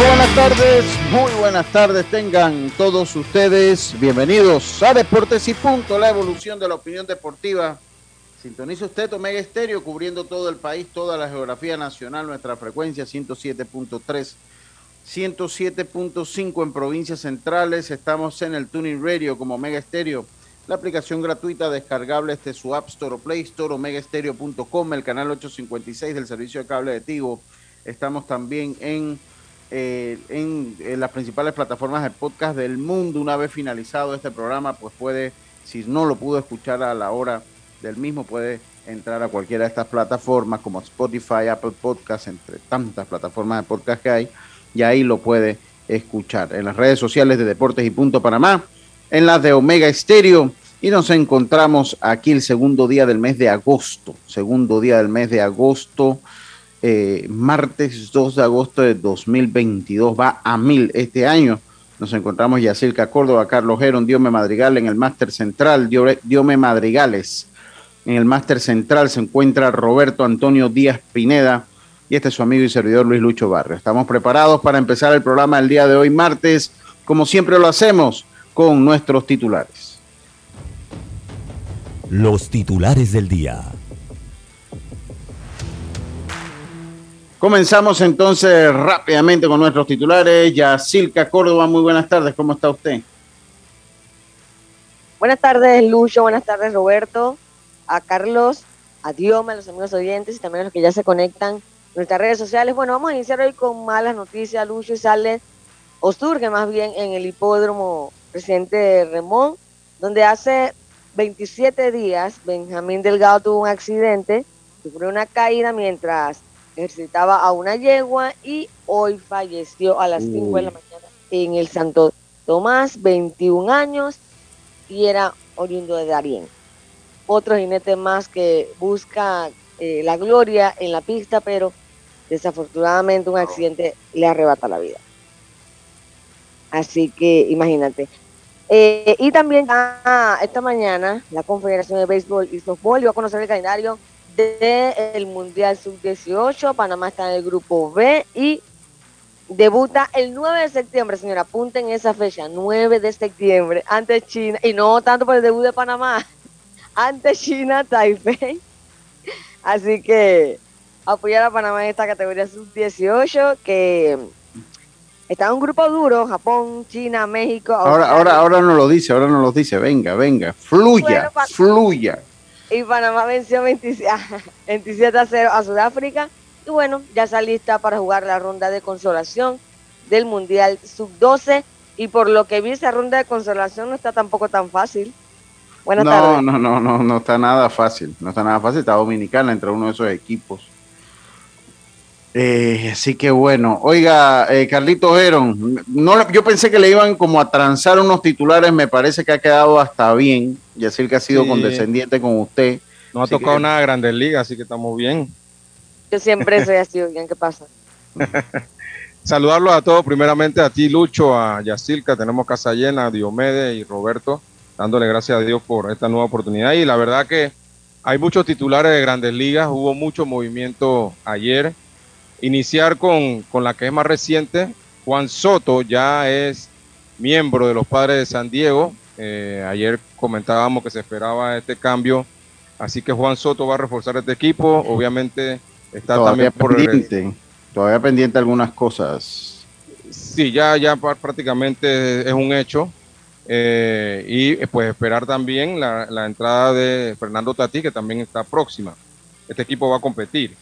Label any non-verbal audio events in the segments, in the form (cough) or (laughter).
Buenas tardes, muy buenas tardes tengan todos ustedes. Bienvenidos a Deportes y Punto, la evolución de la opinión deportiva. Sintoniza usted Omega Estéreo cubriendo todo el país, toda la geografía nacional, nuestra frecuencia 107.3, 107.5 en provincias centrales. Estamos en el Tuning Radio como Omega Estéreo, la aplicación gratuita descargable este su App Store o Play Store, omegaestereo.com, el canal 856 del servicio de cable de Tigo. Estamos también en eh, en, las principales plataformas de podcast del mundo. Una vez finalizado este programa, pues puede, si no lo pudo escuchar a la hora del mismo, puede entrar a cualquiera de estas plataformas como Spotify, Apple Podcast, entre tantas plataformas de podcast que hay, y ahí lo puede escuchar. En las redes sociales de Deportes y Punto Panamá, en las de Omega Estéreo, y nos encontramos aquí el segundo día del mes de agosto, segundo día del mes de agosto eh, martes 2 de agosto de 2022. Va a mil este año. Nos encontramos Yacirca Córdoba, Carlos Geron, Diome Madrigal en el Máster Central, Diome Madrigales. En el Máster Central se encuentra Roberto Antonio Díaz Pineda y este es su amigo y servidor Luis Lucho Barrio. Estamos preparados para empezar el programa del día de hoy, martes, como siempre lo hacemos, con nuestros titulares. Los titulares del día. Comenzamos entonces rápidamente con nuestros titulares. Yacilca Córdoba, muy buenas tardes, ¿cómo está usted? Buenas tardes, Lucho, buenas tardes, Roberto, a Carlos, a Dioma, a los amigos oyentes y también a los que ya se conectan en nuestras redes sociales. Bueno, vamos a iniciar hoy con malas noticias, Lucho, y sale, o surge más bien en el hipódromo presidente Remón, donde hace 27 días Benjamín Delgado tuvo un accidente, sufrió una caída mientras ejercitaba a una yegua y hoy falleció a las 5 de la mañana en el Santo Tomás, 21 años y era oriundo de Darien. Otro jinete más que busca eh, la gloria en la pista, pero desafortunadamente un accidente le arrebata la vida. Así que imagínate. Eh, y también esta mañana la Confederación de Béisbol y Softball iba a conocer el calendario del Mundial Sub-18. Panamá está en el grupo B y debuta el 9 de septiembre, señora. Apunten esa fecha, 9 de septiembre, ante China. Y no tanto por el debut de Panamá, (laughs) ante China, Taipei. Así que apoyar a Panamá en esta categoría Sub-18 que está en un grupo duro, Japón, China, México. Ahora, ahora, ahora no lo dice, ahora no lo dice. Venga, venga, fluya, fluya y Panamá venció 27, a 0 a Sudáfrica. Y bueno, ya está lista para jugar la ronda de consolación del Mundial Sub-12. Y por lo que vi, esa ronda de consolación no está tampoco tan fácil. Buenas no, tardes. No, no, no, no está nada fácil. No está nada fácil. Está Dominicana entre uno de esos equipos. Eh, así que bueno, oiga, eh, Carlito Geron, no, yo pensé que le iban como a transar unos titulares, me parece que ha quedado hasta bien, y así que ha sido condescendiente con usted. No ha tocado nada de Grandes Ligas, así que estamos bien. Yo siempre soy así, bien, ¿qué pasa? (laughs) Saludarlos a todos, primeramente a ti, Lucho, a Yacilca, tenemos casa llena, a Diomedes y Roberto, dándole gracias a Dios por esta nueva oportunidad. Y la verdad que hay muchos titulares de Grandes Ligas, hubo mucho movimiento ayer iniciar con, la que es más reciente. Juan Soto ya es miembro de los padres de San Diego. Eh, ayer comentábamos que se esperaba este cambio, así que Juan Soto va a reforzar este equipo. Obviamente está todavía también por pendiente, todavía pendiente algunas cosas. Sí, ya, ya prácticamente es un hecho. Eh, y pues esperar también la, la, entrada de Fernando Tati, que también está próxima. Este equipo va a competir.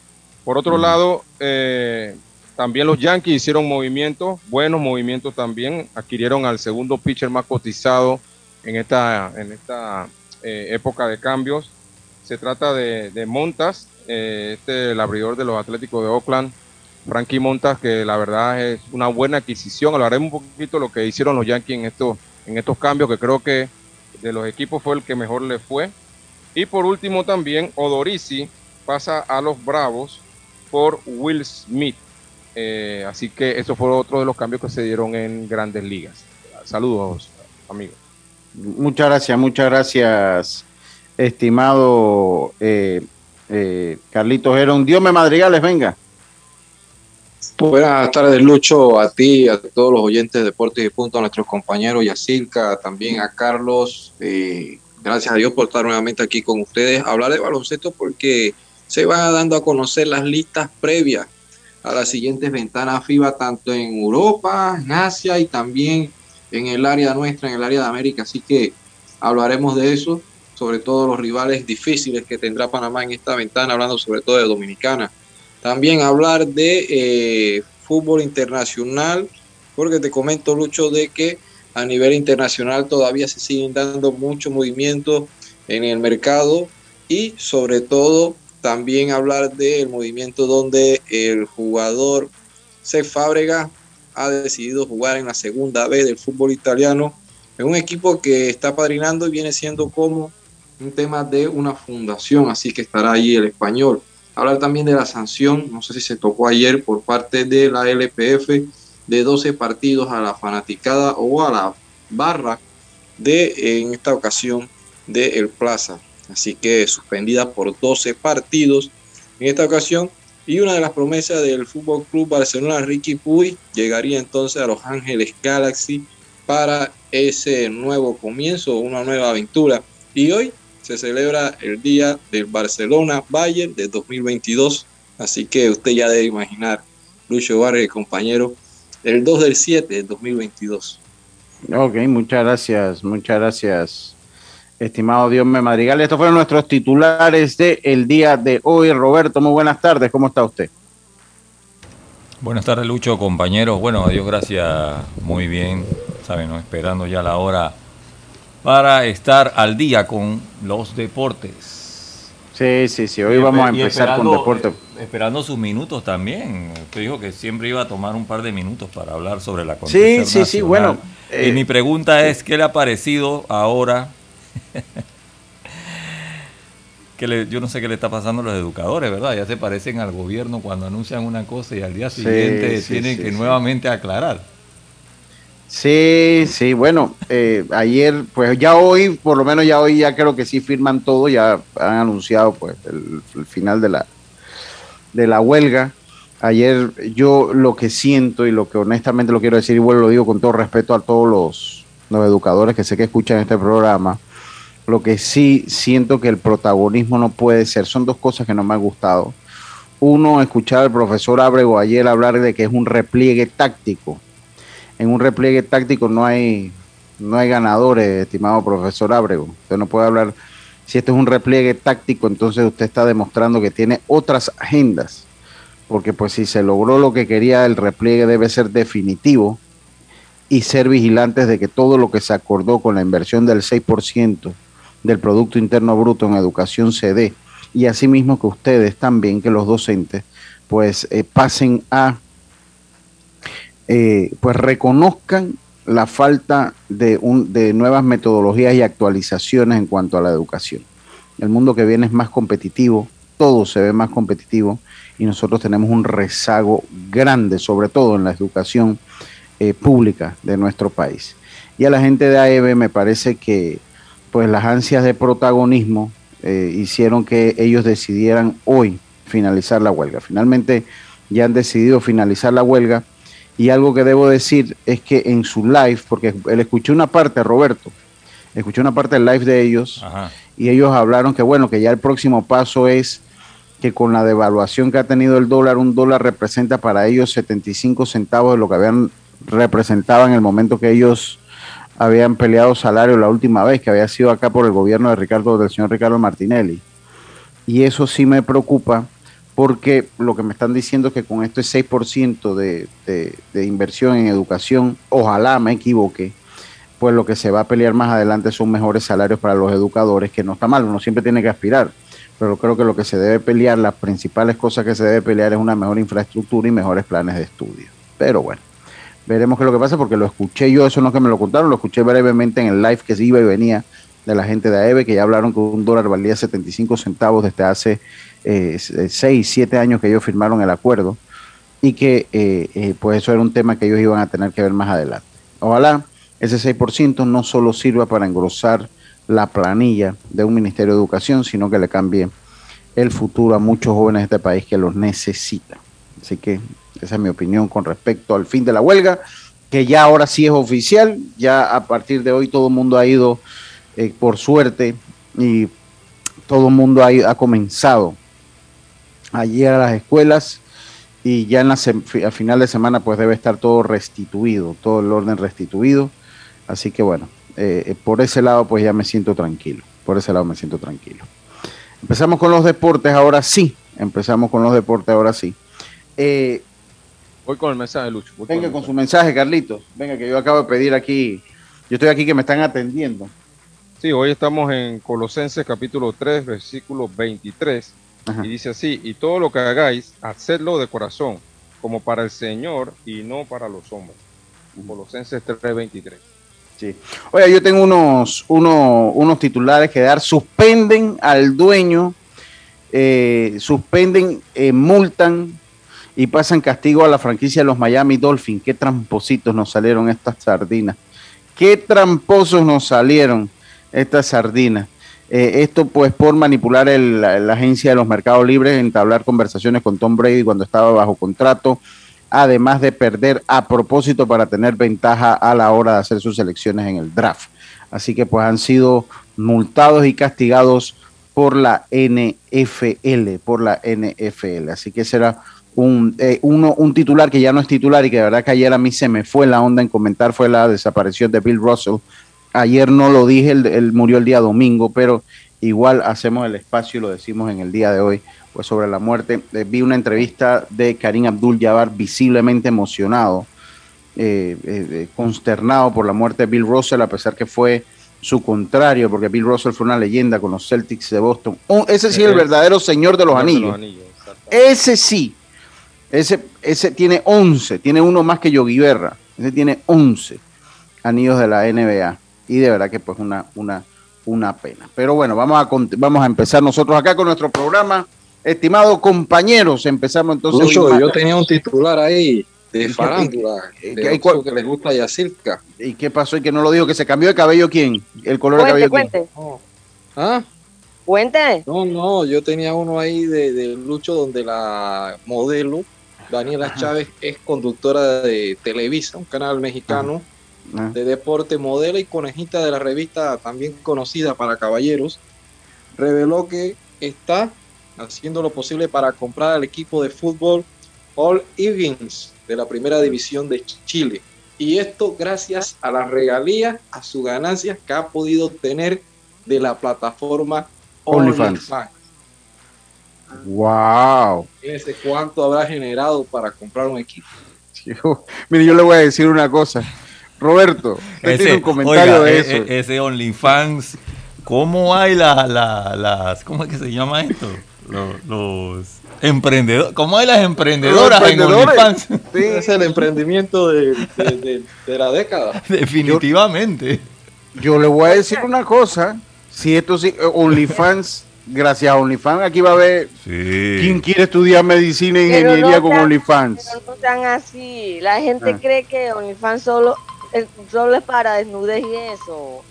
Por otro mm. lado, eh, también los Yankees hicieron movimientos, buenos movimientos también. Adquirieron al segundo pitcher más cotizado en esta, en esta eh, época de cambios. Se trata de, de Montas, este el abridor de los Atléticos de Oakland, Frankie Montas, que la verdad es una buena adquisición. Hablaremos un poquito de lo que hicieron los Yankees en estos en estos cambios que creo que de los equipos fue el que mejor le fue. Y por último también Odorisi pasa a los Bravos por Will Smith. Eh, así que eso fue otro de los cambios que se dieron en grandes ligas. Saludos amigos. Muchas gracias, muchas gracias estimado eh, eh, Carlitos Herón. Dios me madrigales, venga. Buenas tardes, Lucho, a ti, a todos los oyentes de Deportes y Punto, a nuestros compañeros Yacirca, también a Carlos. Eh, gracias a Dios por estar nuevamente aquí con ustedes. Hablar de baloncesto porque se van dando a conocer las listas previas a las siguientes ventanas FIBA, tanto en Europa, en Asia y también en el área nuestra, en el área de América. Así que hablaremos de eso, sobre todo los rivales difíciles que tendrá Panamá en esta ventana, hablando sobre todo de Dominicana también hablar de eh, fútbol internacional, porque te comento, Lucho, de que a nivel internacional todavía se siguen dando muchos movimientos en el mercado y sobre todo también hablar del movimiento donde el jugador C. Fábrega ha decidido jugar en la segunda vez del fútbol italiano en un equipo que está padrinando y viene siendo como un tema de una fundación, así que estará allí el español. Hablar también de la sanción, no sé si se tocó ayer por parte de la LPF, de 12 partidos a la fanaticada o a la barra de, en esta ocasión, de El Plaza. Así que suspendida por 12 partidos en esta ocasión. Y una de las promesas del Fútbol Club Barcelona, Ricky Puy, llegaría entonces a Los Ángeles Galaxy para ese nuevo comienzo, una nueva aventura. Y hoy se celebra el día del Barcelona Bayern de 2022. Así que usted ya debe imaginar, Lucho y compañero, el 2 del 7 de 2022. Ok, muchas gracias, muchas gracias, estimado Dios me Madrigal. Estos fueron nuestros titulares del el día de hoy. Roberto, muy buenas tardes, ¿cómo está usted? Buenas tardes, Lucho, compañeros. Bueno, adiós, gracias, muy bien. Saben, esperando ya la hora para estar al día con los deportes. Sí, sí, sí. Hoy vamos a empezar con deporte. Eh, esperando sus minutos también. Usted dijo que siempre iba a tomar un par de minutos para hablar sobre la. Sí, sí, sí. Bueno. y mi eh, pregunta es, ¿qué le ha parecido ahora? (laughs) que yo no sé qué le está pasando a los educadores, ¿verdad? Ya se parecen al gobierno cuando anuncian una cosa y al día siguiente tienen que nuevamente aclarar. Sí, sí, bueno, eh, ayer, pues ya hoy, por lo menos ya hoy ya creo que sí firman todo, ya han anunciado pues el, final de la, de la huelga. Ayer yo lo que siento y lo que honestamente lo quiero decir, y bueno, lo digo con todo respeto a todos los, los educadores que sé que escuchan este programa, lo que sí siento que el protagonismo no puede ser, son dos cosas que no me han gustado. Uno, escuchar al profesor Abrego ayer hablar de que es un repliegue táctico en un repliegue táctico no hay, no hay ganadores, estimado profesor Abrego. Usted no puede hablar, si esto es un repliegue táctico, entonces usted está demostrando que tiene otras agendas, porque pues si se logró lo que quería, el repliegue debe ser definitivo y ser vigilantes de que todo lo que se acordó con la inversión del 6% del Producto Interno Bruto en educación se dé. Y asimismo que ustedes también, que los docentes, pues eh, pasen a eh, pues reconozcan la falta de, un, de nuevas metodologías y actualizaciones en cuanto a la educación. El mundo que viene es más competitivo, todo se ve más competitivo y nosotros tenemos un rezago grande, sobre todo en la educación eh, pública de nuestro país. Y a la gente de AEB me parece que pues las ansias de protagonismo eh, hicieron que ellos decidieran hoy finalizar la huelga. Finalmente ya han decidido finalizar la huelga y algo que debo decir es que en su live, porque él escuché una parte, Roberto, escuché una parte del live de ellos y ellos hablaron que bueno, que ya el próximo paso es que con la devaluación que ha tenido el dólar, un dólar representa para ellos 75 centavos de lo que habían representado en el momento que ellos habían peleado salario la última vez, que había sido acá por el gobierno de Ricardo, del señor Ricardo Martinelli. Y eso sí me preocupa porque lo que me están diciendo es que con este 6% de, de, inversión en educación, ojalá me equivoque, pues lo que se va a pelear más adelante son mejores salarios para los educadores, que no está mal, uno siempre tiene que aspirar, pero creo que lo que se debe pelear, las principales cosas que se debe pelear es una mejor infraestructura y mejores planes de estudio. Pero bueno, veremos qué es lo que pasa, porque lo escuché yo, eso no es que me lo contaron, lo escuché brevemente en el live que se iba y venía de la gente de AEVE, que ya hablaron que un dólar valía 75 centavos desde hace eh, 6, 7 años que ellos firmaron el acuerdo, y que eh, eh, pues eso era un tema que ellos iban a tener que ver más adelante. Ojalá ese 6% no solo sirva para engrosar la planilla de un Ministerio de Educación, sino que le cambie el futuro a muchos jóvenes de este país que los necesitan. Así que esa es mi opinión con respecto al fin de la huelga, que ya ahora sí es oficial, ya a partir de hoy todo el mundo ha ido, eh, por suerte, y todo el mundo ha, comenzado ayer a las escuelas y ya en la a final de semana pues debe estar todo restituido, todo el orden restituido. Así que bueno, eh, eh, por ese lado pues ya me siento tranquilo, por ese lado me siento tranquilo. Empezamos con los deportes ahora sí, empezamos con los deportes ahora sí. Eh, Voy con el mensaje, Lucho. venga con, su mensaje, Carlitos. Venga, que yo acabo de pedir aquí, yo estoy aquí que me están atendiendo. Sí, hoy estamos en Colosenses capítulo 3, versículo 23. Y dice así, y todo lo que hagáis, hacedlo de corazón, como para el Señor y no para los hombres. Colosenses 3, 23. Sí. Oye, yo tengo unos, unos, unos titulares que dar. Suspenden al dueño, eh, suspenden, eh, multan y pasan castigo a la franquicia de los Miami Dolphins. Qué trampositos nos salieron estas sardinas. Qué tramposos nos salieron estas sardinas. Eh, esto pues por manipular la, agencia de los mercados libres, entablar conversaciones con Tom Brady cuando estaba bajo contrato, además de perder a propósito para tener ventaja a la hora de hacer sus elecciones en el draft. Así que pues han sido multados y castigados por la NFL, por la NFL. Así que será un, eh, uno, un titular que ya no es titular y que de verdad que ayer a mí se me fue la onda en comentar fue la desaparición de Bill Russell. Ayer no lo dije, él murió el día domingo, pero igual hacemos el espacio y lo decimos en el día de hoy pues sobre la muerte. Eh, vi una entrevista de Karim Abdul Jabbar visiblemente emocionado, eh, eh, consternado por la muerte de Bill Russell, a pesar que fue su contrario, porque Bill Russell fue una leyenda con los Celtics de Boston. ese sí es el verdadero señor de los anillos. ese sí. Ese, ese tiene 11, tiene uno más que Yogi Berra. Ese tiene 11 anillos de la NBA. Y de verdad que pues una, una, una pena. Pero bueno, vamos a, vamos a empezar nosotros acá con nuestro programa. Estimados compañeros, empezamos entonces. yo tenía un titular ahí de farándula, de que le gusta a Yacirca. ¿Y qué pasó? ¿Y que no lo dijo? ¿Que se cambió de cabello quién? ¿El color de cabello cuente. ¿Ah? Cuente. No, no, yo tenía uno ahí de, Lucho donde la modelo Daniela Chávez es conductora de Televisa, un canal mexicano de deporte, modelo y conejita de la revista también conocida para caballeros. Reveló que está haciendo lo posible para comprar al equipo de fútbol All Evans de la primera división de Chile. Y esto gracias a las regalías, a sus ganancias que ha podido obtener de la plataforma OnlyFans. Wow. Fíjense cuánto habrá generado para comprar un equipo. mire, yo le voy a decir una cosa. Roberto, ese, un comentario de e, eso. E, ese OnlyFans, ¿cómo hay las, ¿cómo es que se llama esto? los, emprendedores. ¿Cómo hay las emprendedoras en OnlyFans? Es el emprendimiento de, la década. (laughs) Definitivamente. Yo, le voy a decir una cosa. Si esto sí, OnlyFans, gracias a OnlyFans, aquí va a haber quien quiere estudiar medicina e ingeniería con OnlyFans. no sean así. La gente ah. cree que OnlyFans solo, solo es para desnudez y eso.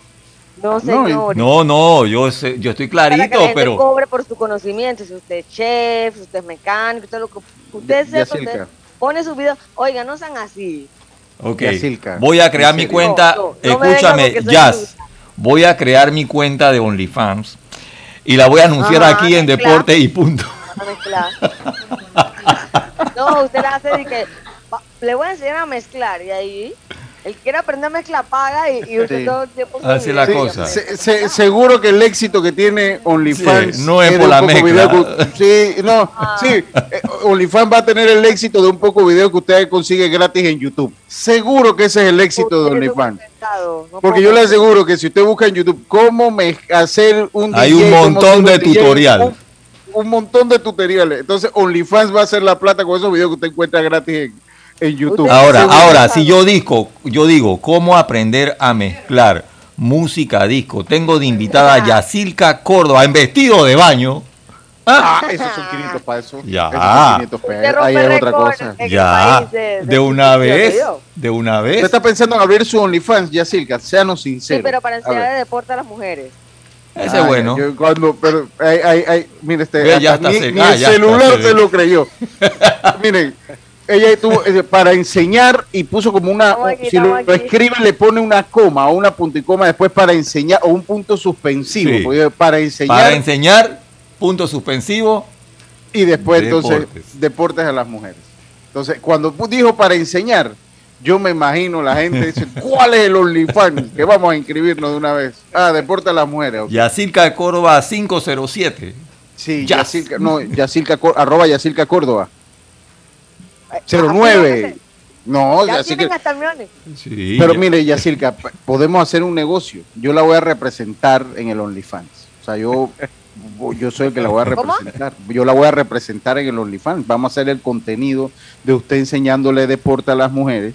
No, señor. No, no, yo, sé, yo estoy clarito, Para que pero. cobre por su conocimiento. Si usted es chef, si usted es mecánico, usted lo que. Usted, usted pone su video. Oiga, no sean así. Ok. Voy a crear mi cuenta. Escúchame, Jazz. voy a crear mi cuenta de OnlyFans y la voy a anunciar Ajá, aquí en mezcla. Deporte y Punto. No, usted la hace de que le voy a enseñar a mezclar y ahí el que quiera aprender a mezclar paga y, y usted Sí. todo el tiempo Así la cosa. Se- se- seguro que el éxito que tiene OnlyFans Sí, no es por la mezcla. sí, no, Ah. sí, eh, OnlyFans va a tener el éxito de un poco video que usted consigue gratis en YouTube. Seguro que ese es el éxito de OnlyFans. No Porque yo le aseguro que si usted busca en YouTube cómo me- hacer un Hay DJ, un montón de DJ, tutorial. Un, un montón de tutoriales. Entonces OnlyFans va a hacer la plata con esos videos que usted encuentra gratis en, en YouTube. Ahora, ahora, si yo digo, yo digo, ¿cómo aprender a mezclar música disco? Tengo de invitada a Yacilca Córdoba en vestido de baño. Ah, esos son 500 para eso. Ya. Esos son 500 Usted pesos. Ahí es otra cosa. Ya, de- de de una vez, de una Usted vez. está pensando en abrir su OnlyFans, Yacilca, seanos Sí, sinceros. pero para enseñar de deporte a las mujeres. Ese es bueno. yo cuando, pero, ay, ay, ay, mire, este, Ve, ya hasta está ni, se- ni ah, el ya está celular se lo creyó. (laughs) Miren, ella tuvo eh, para enseñar y puso como una, aquí, si lo, lo escribe le pone una coma o una punto y coma después para enseñar o un punto suspensivo, Sí. porque para enseñar Para enseñar, punto suspensivo. y después entonces Deportes. deportes a las mujeres. Entonces, cuando dijo para enseñar, yo me imagino la gente dice, (laughs) ¿cuál es el OnlyFans? Que vamos a inscribirnos de una vez. Ah, deporte a las mujeres. ok. Yacilca Córdoba 507. Sí, Yas. Yacilca, no, Yacilca, Có- arroba Yacilca Córdoba. Ay, 09. así No, Ya tienen hasta. Sí. Pero mire, Yacilca, p- podemos hacer un negocio. Yo la voy a representar en el OnlyFans. O sea, yo, yo soy el que la voy a ¿Cómo? representar. Yo la voy a representar en el OnlyFans. Vamos a hacer el contenido de usted enseñándole deporte a las mujeres.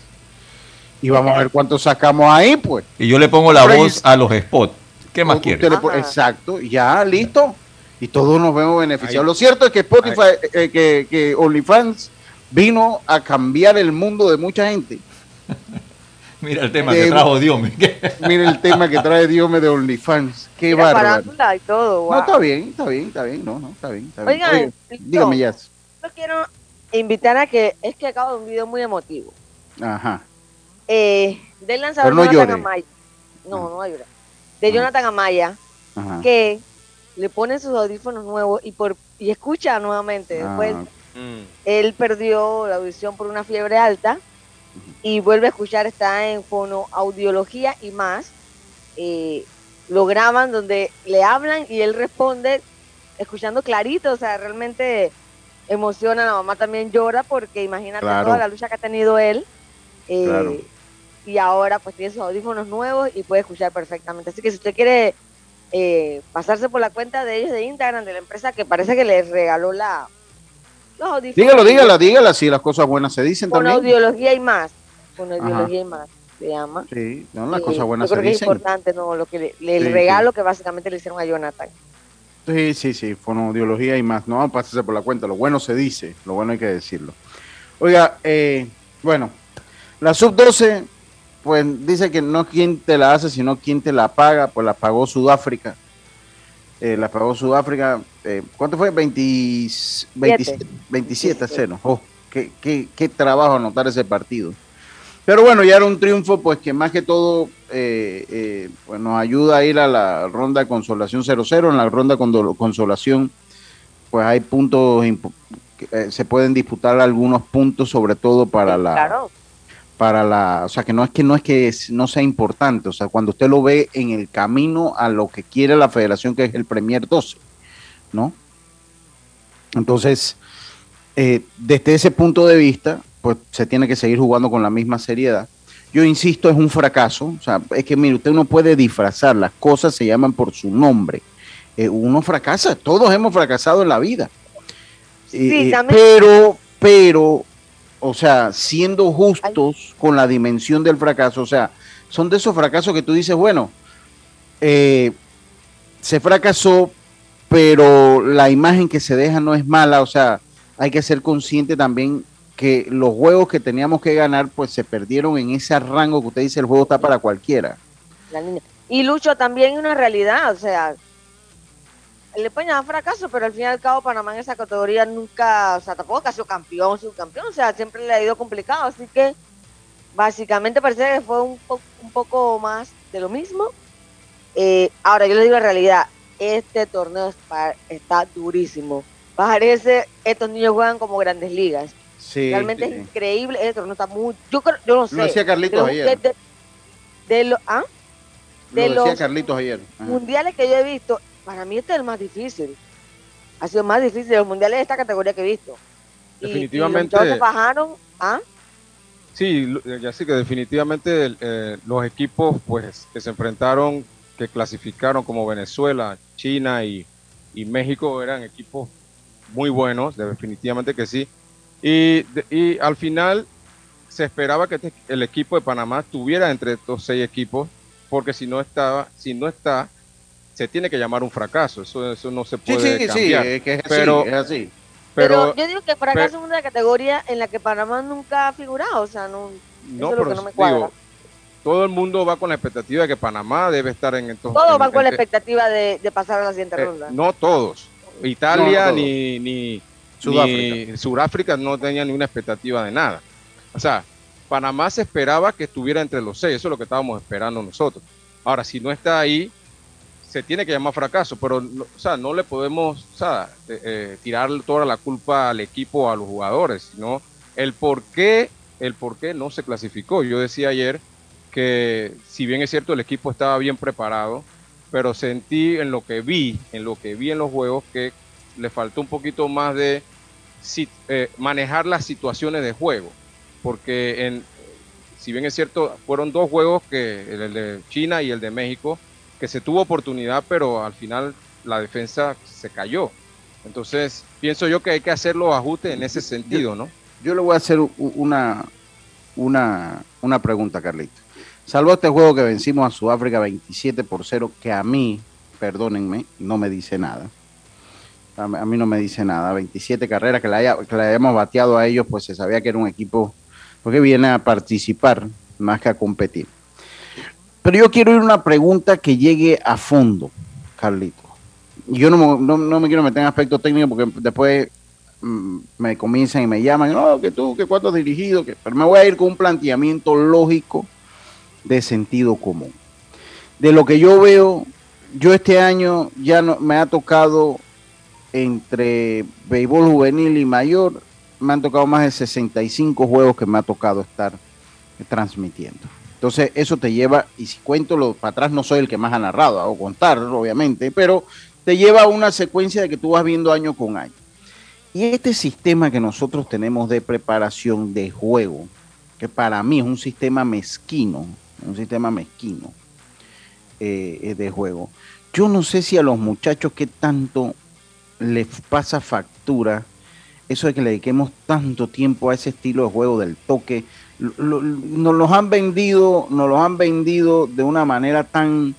Y vamos a ver cuánto sacamos ahí, pues. Y yo le pongo la voz a los spots. ¿Qué más quiere? le. Exacto, ya, listo. Y todos nos vemos beneficiados. Lo cierto es que Spotify, eh, que, que OnlyFans vino a cambiar el mundo de mucha gente. Mira el tema que trajo Dios. mío. Miren el tema que trae Diome de OnlyFans. Qué Mira, bárbaro. farándula y todo. No, está bien, está bien, está bien. No, no, está bien. Está bien. Oigan, dígame, Jazz. Yo quiero invitar a que es que acabo de un video muy emotivo. Ajá. Eh, del lanzador Pero no Jonathan llore. Amaya. No, no va a llorar. De Jonathan Amaya, Ajá. que le pone sus audífonos nuevos y por y escucha nuevamente. Después Ah, él perdió la audición por una fiebre alta y vuelve a escuchar, está en fonoaudiología y más. Eh, lo graban donde le hablan y él responde escuchando clarito, o sea, realmente emociona, la mamá también llora porque imagínate Claro. toda la lucha que ha tenido él. eh, Claro. Y ahora pues tiene sus audífonos nuevos y puede escuchar perfectamente. Así que si usted quiere eh, pasarse por la cuenta de ellos de Instagram, de la empresa que parece que les regaló la, audífonos. Dígalo, dígala, dígala, si las cosas buenas se dicen Con también. audiología y más. Con audiología y más, se llama. Sí, no, las Eh, cosas buenas yo se creo que es dicen. importante, ¿no? Lo que le- le- el Sí, regalo que básicamente le hicieron a Jonathan. Sí, sí, sí, fonoaudiología y más. No pasarse por la cuenta. Lo bueno se dice, lo bueno hay que decirlo. Oiga, eh, bueno, la sub-12, pues dice que no quien te la hace, sino quien te la paga. Pues la pagó Sudáfrica. Eh, la pagó Sudáfrica. eh, ¿Cuánto fue? 20 27, 27 a 0. Oh, qué, qué, qué trabajo anotar ese partido. Pero bueno, ya era un triunfo, pues que más que todo eh, eh, pues nos ayuda a ir a la ronda de consolación 0-0. En la ronda de consolación, pues hay puntos, que, eh, se pueden disputar algunos puntos, sobre todo para la, Claro. Para la, o sea, que no es que no es que es- no sea importante, o sea, cuando usted lo ve en el camino a lo que quiere la federación, que es el Premier 12, ¿no? Entonces, eh, desde ese punto de vista, pues se tiene que seguir jugando con la misma seriedad. Yo insisto, es un fracaso, o sea, es que mire, usted no puede disfrazar, las cosas se llaman por su nombre. Eh, uno fracasa, todos hemos fracasado en la vida. Sí, Eh, también- pero, pero, o sea, siendo justos con la dimensión del fracaso, o sea, son de esos fracasos que tú dices, bueno, eh, se fracasó, pero la imagen que se deja no es mala, o sea, hay que ser consciente también que los juegos que teníamos que ganar, pues se perdieron en ese rango que usted dice, el juego está para cualquiera. Y Lucho también una realidad, o sea, pueden llamar fracaso, pero al fin y al cabo Panamá en esa categoría nunca, o sea, tampoco ha sido campeón, subcampeón, o sea, siempre le ha ido complicado, así que básicamente parece que fue un, po- un poco más de lo mismo. Eh, ahora, yo les digo la realidad, este torneo está, durísimo. Parece, estos niños juegan como grandes ligas. Sí, Realmente es increíble, este torneo está muy... Yo, yo no sé. Lo decía Carlitos ayer. De, lo, ¿ah? de lo decía Carlitos ayer. mundiales que yo he visto, para mí este es el más difícil. Ha sido más difícil de los mundiales de esta categoría que he visto. Definitivamente. Y, bajaron, ¿ah? Sí, ya sí que definitivamente eh, los equipos pues que se enfrentaron, que clasificaron como Venezuela, China y, México eran equipos muy buenos, definitivamente que sí. Y, y al final se esperaba que este, el equipo de Panamá estuviera entre estos seis equipos, porque si no estaba, si no está, se tiene que llamar un fracaso. Eso, eso no se puede sí, sí, cambiar. Sí, que es pero, es así. Pero, yo digo que fracaso es una categoría en la que Panamá nunca ha figurado, o sea, no, no pero no me Digo, todo el mundo va con la expectativa de que Panamá debe estar en estos. Todos van con la expectativa de, pasar a la siguiente eh, ronda. No todos. Italia ni, ni, Sudáfrica. Sudáfrica no tenía ninguna expectativa de nada. O sea, Panamá se esperaba que estuviera entre los seis, eso es lo que estábamos esperando nosotros. Ahora, si no está ahí, se tiene que llamar fracaso, pero o sea, no le podemos eh, eh, tirar toda la culpa al equipo a los jugadores, sino el por qué, el por qué no se clasificó. Yo decía ayer que si bien es cierto el equipo estaba bien preparado, pero sentí en lo que vi, en lo que vi en los juegos que le faltó un poquito más de eh, manejar las situaciones de juego, porque en, si bien es cierto, fueron dos juegos que el de China y el de México, que se tuvo oportunidad, pero al final la defensa se cayó. Entonces, pienso yo que hay que hacer los ajustes en ese sentido, ¿no? Yo le voy a hacer una, una, una pregunta, Carlito. Salvo este juego que vencimos a Sudáfrica 27 por 0, que a mí, perdónenme, no me dice nada. A mí no me dice nada. 27 carreras que la, que la hayamos bateado a ellos, pues se sabía que era un equipo porque viene a participar más que a competir. Pero yo quiero ir a una pregunta que llegue a fondo, Carlito. Yo no, no, me quiero meter en aspecto técnico porque después mm, me comienzan y me llaman, no, que tú, que cuánto has dirigido, pero me voy a ir con un planteamiento lógico de sentido común. De lo que yo veo, yo este año ya no, me ha tocado entre béisbol juvenil y mayor, me han tocado más de 65 juegos que me ha tocado estar transmitiendo. Entonces, eso te lleva, y si cuento lo para atrás, no soy el que más ha narrado, hago contar, obviamente, pero te lleva a una secuencia de que tú vas viendo año con año. Y este sistema que nosotros tenemos de preparación de juego, que para mí es un sistema mezquino, un sistema mezquino eh, de juego. Yo no sé si a los muchachos que tanto les pasa factura eso de que le dediquemos tanto tiempo a ese estilo de juego del toque, nos los han vendido, nos los han vendido de una manera tan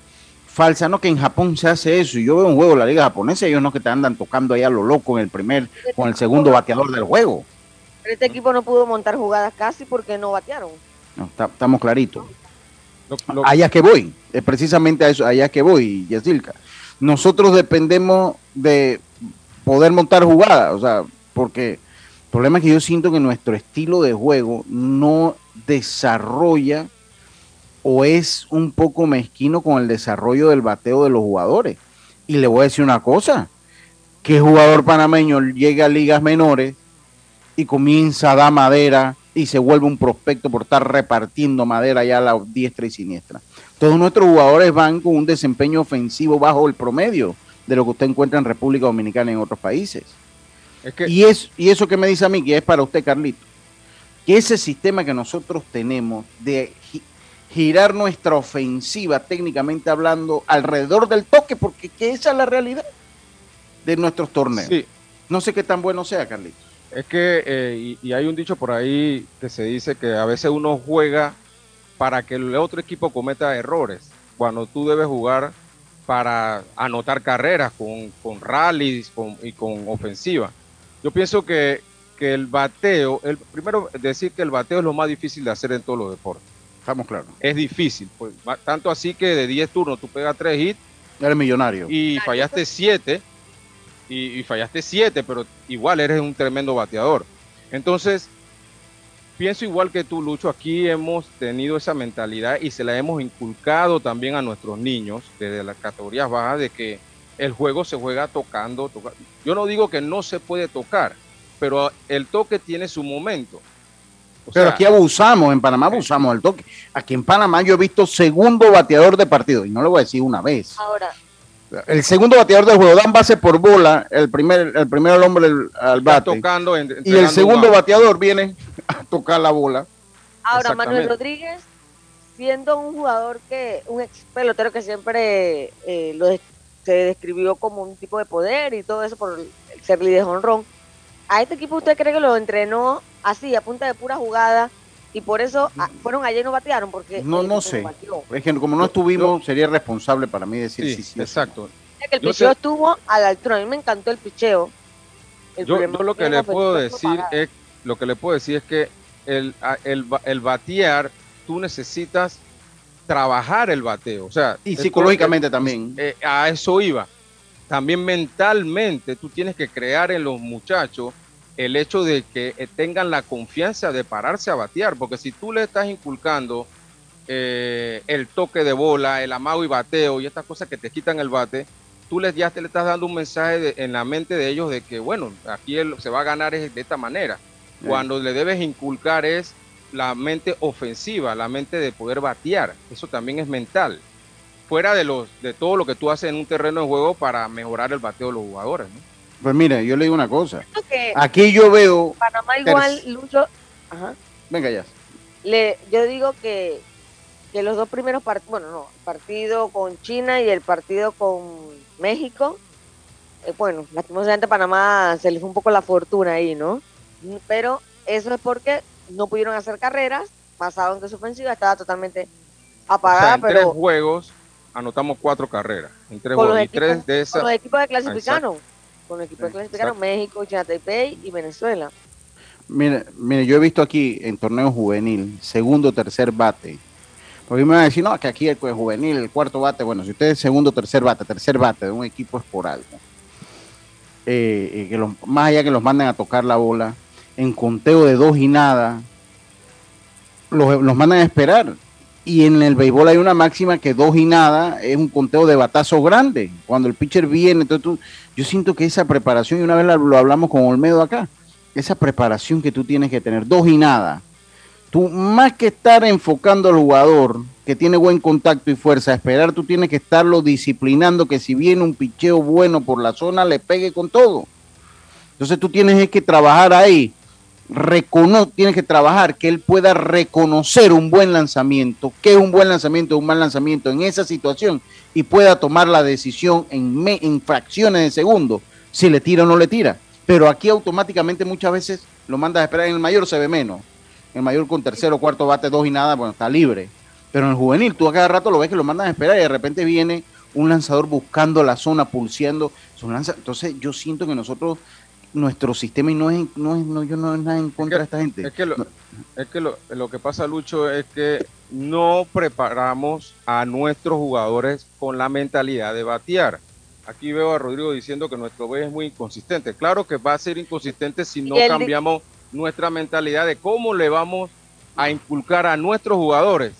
falsa, no que en Japón se hace eso. Y yo veo un juego de la liga japonesa, ellos no que te andan tocando ahí a lo loco en el primer, con el segundo bateador del juego. Pero este equipo no pudo montar jugadas casi porque no batearon. No, estamos claritos. Allá que voy, es precisamente a eso, allá que voy, Yasilka. Nosotros dependemos de poder montar jugadas, o sea, porque problema es que yo siento que nuestro estilo de juego no desarrolla o es un poco mezquino con el desarrollo del bateo de los jugadores. Y le voy a decir una cosa, que jugador panameño llega a ligas menores y comienza a dar madera y se vuelve un prospecto por estar repartiendo madera ya a la diestra y siniestra. Todos nuestros jugadores van con un desempeño ofensivo bajo el promedio de lo que usted encuentra en República Dominicana y en otros países y, es, y eso que me dice a mí, que es para usted, Carlito, que ese sistema que nosotros tenemos de girar nuestra ofensiva, técnicamente hablando, alrededor del toque, porque que esa es la realidad de nuestros torneos. No sé qué tan bueno sea, Carlito. Es que, eh, y, hay un dicho por ahí que se dice que a veces uno juega para que el otro equipo cometa errores, cuando tú debes jugar para anotar carreras con, con rallies y con ofensiva. Yo pienso que, el bateo, el, primero decir que el bateo es lo más difícil de hacer en todos los deportes. Estamos claros. Es difícil, pues, tanto así que de 10 turnos tú pegas 3 hits. Eres millonario. Y fallaste 7, y, fallaste 7, pero igual eres un tremendo bateador. Entonces, pienso igual que tú, Lucho, aquí hemos tenido esa mentalidad y se la hemos inculcado también a nuestros niños desde las categorías bajas de que el juego se juega tocando, Yo no digo que no se puede tocar, pero el toque tiene su momento. pero aquí abusamos, en Panamá abusamos del toque. Aquí en Panamá yo he visto segundo bateador de partido, y no lo voy a decir una vez. Ahora. El segundo bateador del juego dan base por bola, el primer, el primer hombre al bate. Tocando, y el segundo bateador viene a tocar la bola. Ahora, Manuel Rodríguez, siendo un jugador que, un ex pelotero que siempre eh, lo, se describió como un tipo de poder y todo eso por ser líder honrón. ¿A este equipo usted cree que lo entrenó así, a punta de pura jugada? Y por eso ah, fueron ayer y no batearon, porque... No, no sé. Es que como no estuvimos, sería responsable para mí decir sí, sí, Exacto. el picheo estuvo a la altura. A mí me encantó el picheo. yo, lo que le puedo decir es, lo que le puedo decir es que el, el, el batear, tú necesitas trabajar el bateo. O sea, y psicológicamente también. Eh, a eso iba. También mentalmente tú tienes que crear en los muchachos el hecho de que eh, tengan la confianza de pararse a batear, porque si tú le estás inculcando eh, el toque de bola, el amago y bateo y estas cosas que te quitan el bate, tú les, ya te le estás dando un mensaje en la mente de ellos de que, bueno, aquí se va a ganar de esta manera. Cuando le debes inculcar es la mente ofensiva, la mente de poder batear. Eso también es mental. Fuera de, los, de todo lo que tú haces en un terreno de juego para mejorar el bateo de los jugadores. Pues mira, yo le digo una cosa. Aquí yo veo. Panamá igual, Lucho. Venga ya. Le, yo digo que, que los dos primeros partidos, bueno, no, el partido con China y el partido con México, eh, bueno, lastimosamente Panamá se le fue un poco la fortuna ahí, ¿no? Pero eso es porque no pudieron hacer carreras, basado en que su ofensiva estaba totalmente apagada. en tres juegos anotamos cuatro carreras. En tres juegos. y tres de esas. Con los equipos de clasificaron. Con los equipos de clasificaron México, China Taipei y Venezuela. Mire, mire, yo he visto aquí en torneo juvenil, segundo, tercer bate. Porque me van a decir, no, que aquí el juvenil, el cuarto bate, bueno, si usted es segundo, tercer bate, tercer bate de un equipo es por algo. Eh, eh, que los, más allá que los manden a tocar la bola, en conteo de dos y nada, los, mandan a esperar. Y en el béisbol hay una máxima que dos y nada es un conteo de batazo grande. Cuando el pitcher viene, entonces yo siento que esa preparación, y una vez lo hablamos con Olmedo acá, esa preparación que tú tienes que tener, dos y nada. Tú, más que estar enfocando al jugador que tiene buen contacto y fuerza, a esperar, tú tienes que estarlo disciplinando, que si viene un picheo bueno por la zona, le pegue con todo. Entonces tú tienes que trabajar ahí recono tiene que trabajar, que él pueda reconocer un buen lanzamiento, qué es un buen lanzamiento, un mal lanzamiento en esa situación y pueda tomar la decisión en, en fracciones de segundo, si le tira o no le tira. Pero aquí automáticamente muchas veces lo mandas a esperar, en el mayor se ve menos, en el mayor con tercero, cuarto bate, dos y nada, bueno, está libre. Pero en el juvenil, tú a cada rato lo ves que lo mandas a esperar y de repente viene un lanzador buscando la zona, pulseando. Entonces yo siento que nosotros nuestro sistema y no es, no es, no, yo no es nada en contra de esta gente. Es que, lo, es que lo, lo, que pasa, Lucho, es que no preparamos a nuestros jugadores con la mentalidad de batear. Aquí veo a Rodrigo diciendo que nuestro B es muy inconsistente. Claro que va a ser inconsistente si no cambiamos nuestra mentalidad de cómo le vamos a inculcar a nuestros jugadores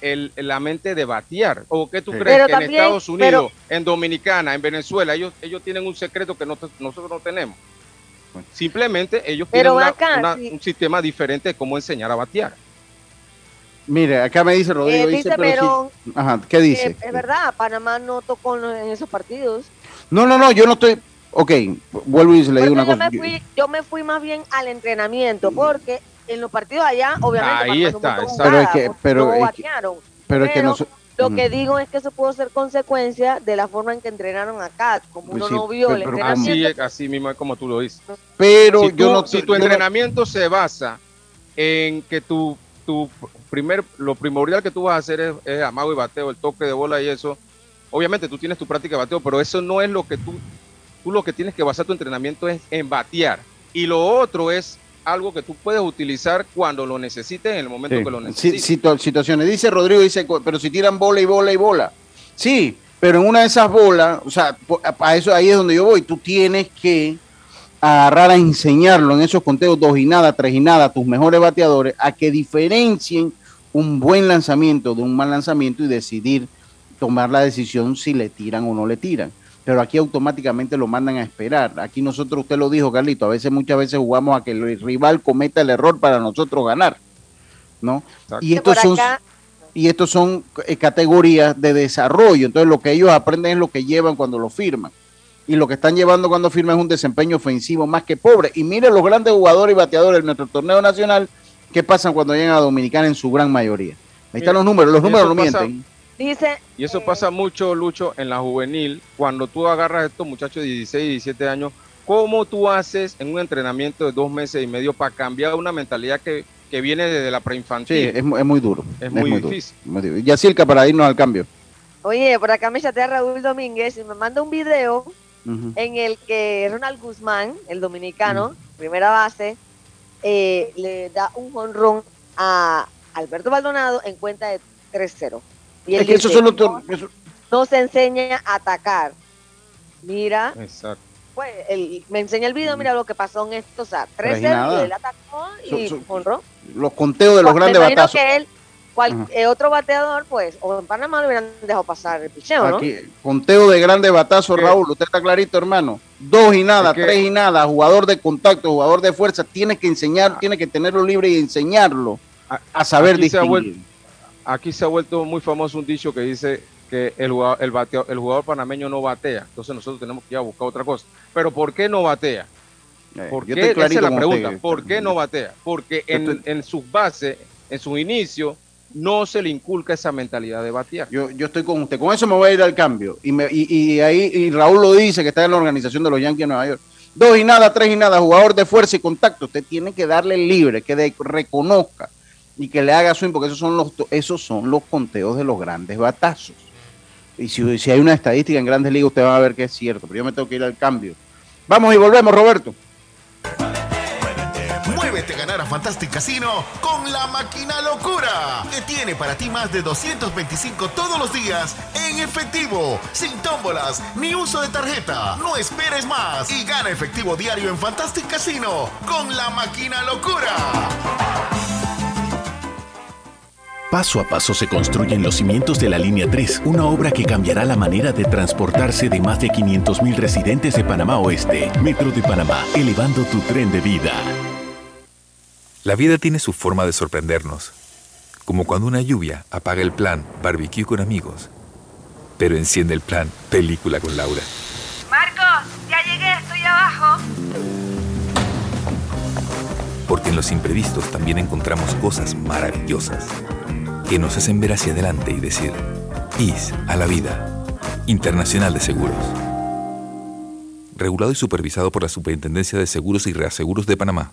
el, la mente de batear. ¿O qué tú crees que en Estados Unidos, en Dominicana, en Venezuela, ellos, ellos tienen un secreto que nosotros no tenemos? Simplemente ellos tienen un sistema diferente de cómo enseñar a batear. Mire, acá me dice Rodrigo. Eh, dice, pero, Ajá, ¿qué dice? es verdad, Panamá no tocó en esos partidos. No, no, no, yo no estoy. Ok, vuelvo y le digo una cosa. yo me fui más bien al entrenamiento porque en los partidos allá, obviamente, Ahí está, pero es que, pero, es que, pero, es que no, lo que digo es que eso pudo ser consecuencia de la forma en que entrenaron acá, como pues uno no vio el entrenamiento. Así, mismo es como tú lo dices. Pero si yo no, si tu entrenamiento se basa en que tu, tu primer, lo primordial que tú vas a hacer es, es amago y bateo, el toque de bola y eso, obviamente tú tienes tu práctica de bateo, pero eso no es lo que tú, tú lo que tienes que basar tu entrenamiento es en batear. Y lo otro es algo que tú puedes utilizar cuando lo necesites en el momento que lo necesites. situaciones. Dice Rodrigo, dice, pero si tiran bola y bola y bola. Sí, pero en una de esas bolas, o sea, a eso ahí es donde yo voy. Tú tienes que agarrar a enseñarlo en esos conteos dos y nada, tres y nada, tus mejores bateadores, a que diferencien un buen lanzamiento de un mal lanzamiento y decidir tomar la decisión si le tiran o no le tiran. Pero aquí automáticamente lo mandan a esperar. Aquí nosotros, usted lo dijo, Carlito, a veces, muchas veces jugamos a que el rival cometa el error para nosotros ganar. ¿No? Y estos son y estos son eh, categorías de desarrollo. Entonces lo que ellos aprenden es lo que llevan cuando lo firman. Y lo que están llevando cuando firman es un desempeño ofensivo más que pobre. Y miren los grandes jugadores y bateadores de nuestro torneo nacional, ¿qué pasan cuando llegan a Dominicana en su gran mayoría? Ahí están los números, los números no mienten. Dice, y eso pasa mucho, Lucho, en la juvenil, cuando tú agarras a estos muchachos de 16 y 17 años, ¿cómo tú haces en un entrenamiento de dos meses y medio para cambiar una mentalidad que que viene desde la preinfantil. Sí, es, muy duro. Es, muy, difícil. Duro, Yacirca, para irnos al cambio. Oye, por acá me chatea Raúl Domínguez y me manda un video en el que Ronald Guzmán, el dominicano, primera base, eh, le da un honrón a Alberto Baldonado en cuenta de 3-0. Y él eso solo no, se enseña a atacar. Mira, Exacto pues, me enseña el video, mira lo que pasó en esto, o sea, 13 y él atacó y honró. Los conteos de los grandes batazos. que él, cual, eh, otro bateador, pues, o en Panamá lo hubieran dejado pasar el picheo, Aquí, conteo de grandes batazos, Raúl, usted está clarito, hermano. Dos y nada, tres y nada, jugador de contacto, jugador de fuerza, tiene que enseñar, ah. tiene que tenerlo libre y enseñarlo a, saber distinguir. Aquí se ha vuelto muy famoso un dicho que dice que el jugador, el, el jugador panameño no batea. Entonces nosotros tenemos que ir a buscar otra cosa. Pero ¿por qué no batea? Eh, ¿Por qué? Esa es la pregunta. ¿Por qué no batea? Porque en, en sus bases, en su inicio, no se le inculca esa mentalidad de batear. Yo, yo estoy con usted. Con eso me voy a ir al cambio. Y, me, y, ahí y Raúl lo dice, que está en la organización de los Yankees de Nueva York. Dos y nada, tres y nada, jugador de fuerza y contacto. Usted tiene que darle libre, que reconozca y que le haga swing, porque esos son los, esos son los conteos de los grandes batazos. Y si, si hay una estadística en Grandes Ligas, usted va a ver que es cierto, pero yo me tengo que ir al cambio. Vamos y volvemos, Roberto. Muévete a ganar a Fantastic Casino con la máquina locura, que tiene para ti más de 225 todos los días en efectivo, sin tómbolas ni uso de tarjeta. No esperes más y gana efectivo diario en Fantastic Casino con la máquina locura. Paso a paso se construyen los cimientos de la Línea 3, una obra que cambiará la manera de transportarse de más de 500.000 residentes de Panamá Oeste. Metro de Panamá, elevando tu tren de vida. La vida tiene su forma de sorprendernos, como cuando una lluvia apaga el plan barbecue con amigos, pero enciende el plan película con Laura. Marcos, ya llegué, estoy abajo. Porque en los imprevistos también encontramos cosas maravillosas que nos hacen ver hacia adelante y decir, IS a la vida. Internacional de Seguros. Regulado y supervisado por la Superintendencia de Seguros y Reaseguros de Panamá.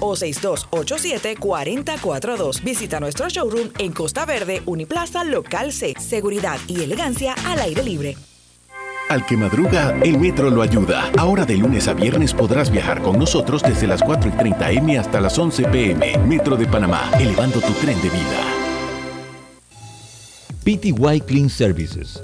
o 6287-4042. Visita nuestro showroom en Costa Verde, Uniplaza, Local C. Seguridad y elegancia al aire libre. Al que madruga, el metro lo ayuda. Ahora de lunes a viernes podrás viajar con nosotros desde las 4 y 30 M hasta las 11 PM. Metro de Panamá, elevando tu tren de vida. PTY Clean Services.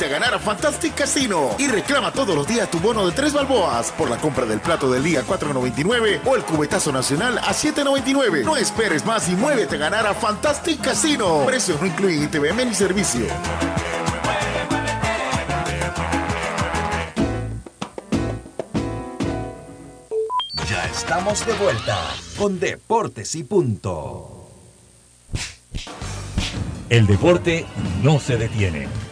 A ganar a Fantastic Casino y reclama todos los días tu bono de tres balboas por la compra del plato del día 4.99 o el cubetazo nacional a 7.99. No esperes más y muévete a ganar a Fantastic Casino. Precios no incluyen ITVM ni servicio. Ya estamos de vuelta con Deportes y Punto. El deporte no se detiene.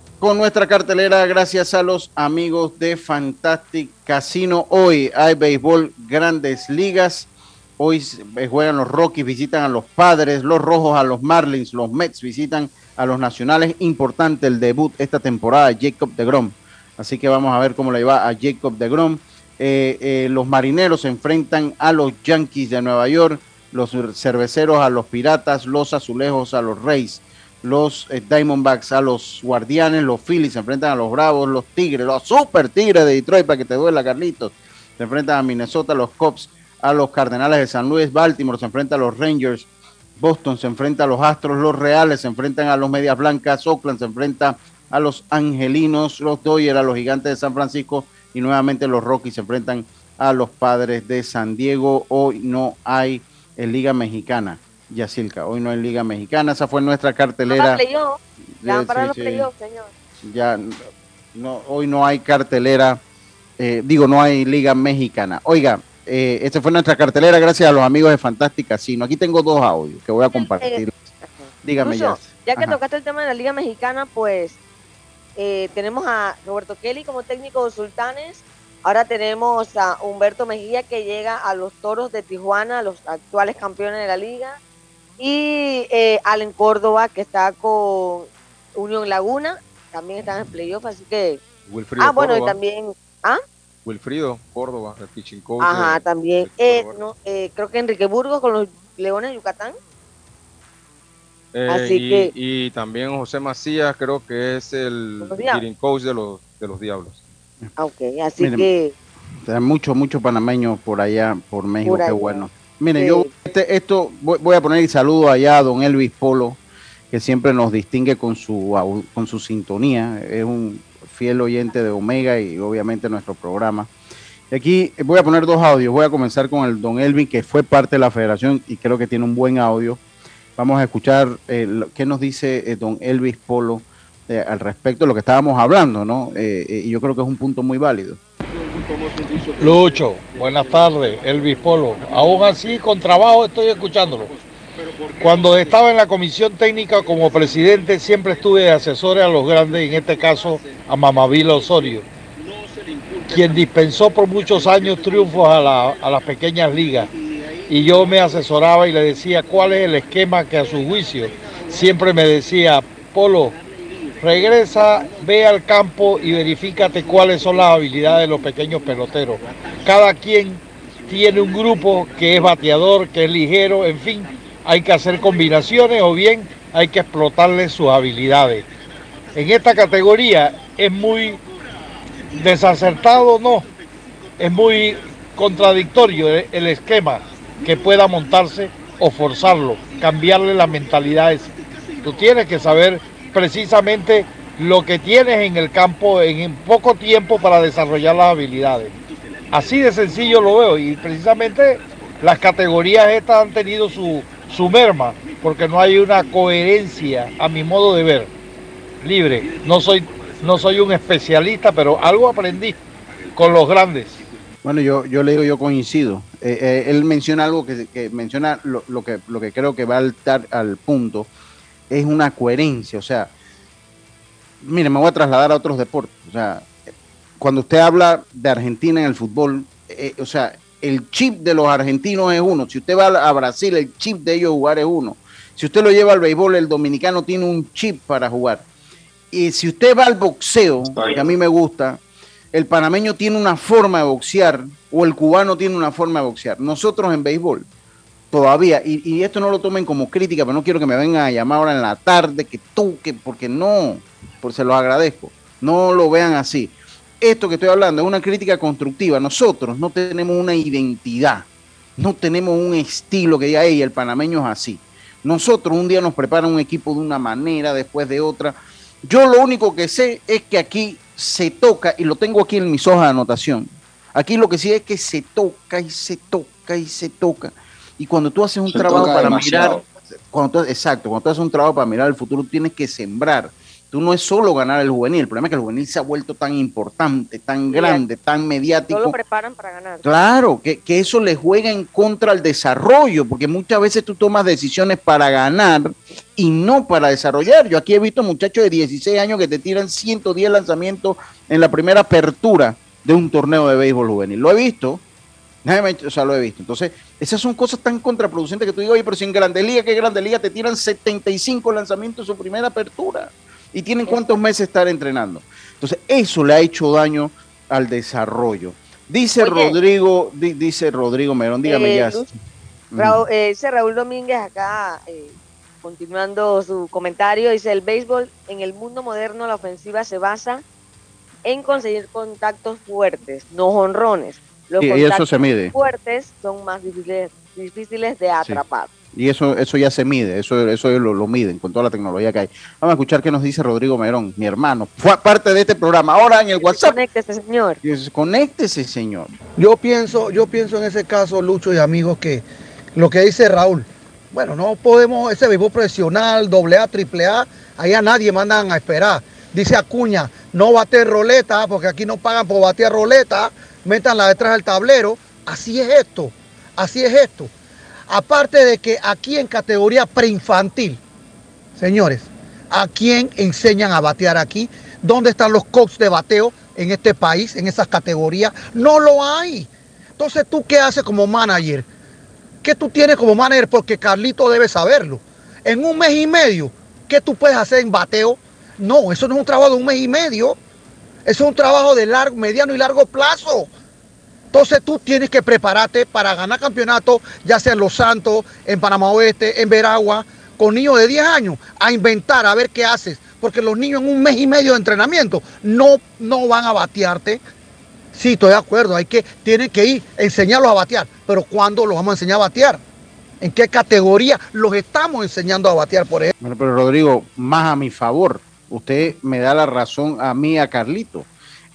con nuestra cartelera gracias a los amigos de Fantastic Casino. Hoy hay béisbol grandes ligas. Hoy juegan los Rockies, visitan a los Padres, los Rojos a los Marlins, los Mets visitan a los Nacionales. Importante el debut esta temporada, Jacob de Grom. Así que vamos a ver cómo le va a Jacob de Grom. Eh, eh, los Marineros se enfrentan a los Yankees de Nueva York, los Cerveceros a los Piratas, los Azulejos a los Reyes los eh, Diamondbacks a los Guardianes, los Phillies se enfrentan a los Bravos, los Tigres, los Super Tigres de Detroit para que te duela, Carlitos. Se enfrentan a Minnesota, los Cubs, a los Cardenales de San Luis, Baltimore se enfrenta a los Rangers, Boston se enfrenta a los Astros, los Reales se enfrentan a los Medias Blancas, Oakland se enfrenta a los Angelinos, los Dodgers a los Gigantes de San Francisco y nuevamente los Rockies se enfrentan a los Padres de San Diego. Hoy no hay en Liga Mexicana. Yacilca. Hoy no hay Liga Mexicana, esa fue nuestra cartelera. Ya para los señor. Ya, no, hoy no hay cartelera, eh, digo, no hay Liga Mexicana. Oiga, eh, esta fue nuestra cartelera gracias a los amigos de Fantástica Sino. Aquí tengo dos audios que voy a compartir. Eh, Dígame ya. Ya que tocaste el tema de la Liga Mexicana, pues eh, tenemos a Roberto Kelly como técnico de Sultanes. Ahora tenemos a Humberto Mejía que llega a los Toros de Tijuana, los actuales campeones de la liga. Y eh, Allen Córdoba, que está con Unión Laguna, también está en el playoff, así que... Wilfrido ah, bueno, y Córdoba. también... ¿Ah? Wilfrido Córdoba, el pitching coach. Ajá, de- también. Eh, no, eh, creo que Enrique Burgos con los Leones de Yucatán. Eh, Así y, que- y también José Macías, creo que es el pitching coach de los, de los Diablos. Ah, Ok, así Miren, que... Hay mucho, mucho panameño por allá, por México, Por qué allá. bueno. Miren, Sí. yo este- esto voy, voy a poner el saludo allá a don Elvis Polo, que siempre nos distingue con su, con su sintonía. Es un fiel oyente de Omega y obviamente nuestro programa. Y aquí voy a poner dos audios. Voy a comenzar con el don Elvin, que fue parte de la federación y creo que tiene un buen audio. Vamos a escuchar eh, lo- qué nos dice eh, don Elvis Polo eh, al respecto de lo que estábamos hablando, ¿no? Eh, y yo creo que es un punto muy válido. Lucho, buenas tardes, Elvis Polo. Aún así, con trabajo estoy escuchándolo. Cuando estaba en la comisión técnica como presidente, siempre estuve de asesores a los grandes, en este caso a Mamavila Osorio, quien dispensó por muchos años triunfos a, a las pequeñas ligas. Y yo me asesoraba y le decía cuál es el esquema que a su juicio siempre me decía, Polo, regresa, ve al campo y verifícate cuáles son las habilidades de los pequeños peloteros. Cada quien tiene un grupo que es bateador, que es ligero, en fin, hay que hacer combinaciones o bien hay que explotarle sus habilidades. En esta categoría es muy desacertado, no, es muy contradictorio el, esquema. que pueda montarse o forzarlo, cambiarle la mentalidad. Tú tienes que saber precisamente lo que tienes en el campo en poco tiempo para desarrollar las habilidades. Así de sencillo lo veo y precisamente las categorías estas han tenido su, su merma porque no hay una coherencia a mi modo de ver. Libre, no soy, no soy un especialista, pero algo aprendí con los grandes. Bueno, yo, yo le digo, yo coincido. Eh, eh, él menciona algo que, menciona lo, que, lo que creo que va a altar al punto, es una coherencia. O sea, mire, me voy a trasladar a otros deportes. O sea, cuando usted habla de Argentina en el fútbol, eh, o sea, el chip de los argentinos es uno. Si usted va a Brasil, el chip de ellos jugar es uno. Si usted lo lleva al béisbol, el dominicano tiene un chip para jugar. Y si usted va al boxeo, que a mí me gusta, el panameño tiene una forma de boxear o el cubano tiene una forma de boxear. Nosotros en béisbol, todavía, y, esto no lo tomen como crítica, pero no quiero que me vengan a llamar ahora en la tarde, que tú, que porque no, porque se los agradezco. No lo vean así. Esto que estoy hablando es una crítica constructiva. Nosotros no tenemos una identidad, no tenemos un estilo que diga, hey, el panameño es así. Nosotros un día nos preparan un equipo de una manera, después de otra. Yo lo único que sé es que aquí se toca, y lo tengo aquí en mis hojas de anotación. Aquí lo que sí es que se toca y se toca y se toca. Y cuando tú haces un trabajo para mirar, cuando exacto, cuando tú haces un trabajo para mirar el futuro, tienes que sembrar tú no es solo ganar el juvenil, el problema es que el juvenil se ha vuelto tan importante, tan grande, tan mediático. No lo preparan para ganar. Claro, que, eso le juega en contra al desarrollo, porque muchas veces tú tomas decisiones para ganar y no para desarrollar. Yo aquí he visto muchachos de 16 años que te tiran 110 lanzamientos en la primera apertura de un torneo de béisbol juvenil. Lo he visto. O sea, lo he visto. Entonces, esas son cosas tan contraproducentes que tú dices, oye, pero si en Grande Liga, ¿qué Grande Liga te tiran 75 lanzamientos en su primera apertura? y tienen cuántos meses estar entrenando. Entonces, eso le ha hecho daño al desarrollo. Dice Rodrigo, dice Rodrigo Merón, dígame ya. Eh, dice Raúl Domínguez acá, eh, continuando su comentario, dice, el béisbol en el mundo moderno, la ofensiva se basa en conseguir contactos fuertes, no honrones. Los y eso se mide. fuertes son más difíciles, difíciles de atrapar. Y eso, eso ya se mide, eso, eso lo, lo, miden con toda la tecnología que hay. Vamos a escuchar qué nos dice Rodrigo Merón, mi hermano. Fue parte de este programa. Ahora en el WhatsApp. Conéctese, señor. Conéctese, señor. Yo pienso, yo pienso en ese caso, Lucho y amigos, que lo que dice Raúl, bueno, no podemos, ese vivo profesional, doble A, triple A, allá nadie mandan a esperar. Dice Acuña, no bate roleta, porque aquí no pagan por batear roleta, métanla detrás del tablero. Así es esto, así es esto. Aparte de que aquí en categoría preinfantil, señores, ¿a quién enseñan a batear aquí? ¿Dónde están los coaches de bateo en este país, en esas categorías? No lo hay. Entonces, ¿tú qué haces como manager? ¿Qué tú tienes como manager? Porque Carlito debe saberlo. En un mes y medio, ¿qué tú puedes hacer en bateo? No, eso no es un trabajo de un mes y medio. Es un trabajo de largo, mediano y largo plazo. Entonces tú tienes que prepararte para ganar campeonato, ya sea en Los Santos, en Panamá Oeste, en Veragua, con niños de 10 años, a inventar, a ver qué haces. Porque los niños en un mes y medio de entrenamiento no, no van a batearte. Sí, estoy de acuerdo, hay que, tienen que ir, enseñarlos a batear. Pero ¿cuándo los vamos a enseñar a batear? ¿En qué categoría los estamos enseñando a batear por ejemplo? Bueno, pero Rodrigo, más a mi favor, usted me da la razón a mí, a Carlito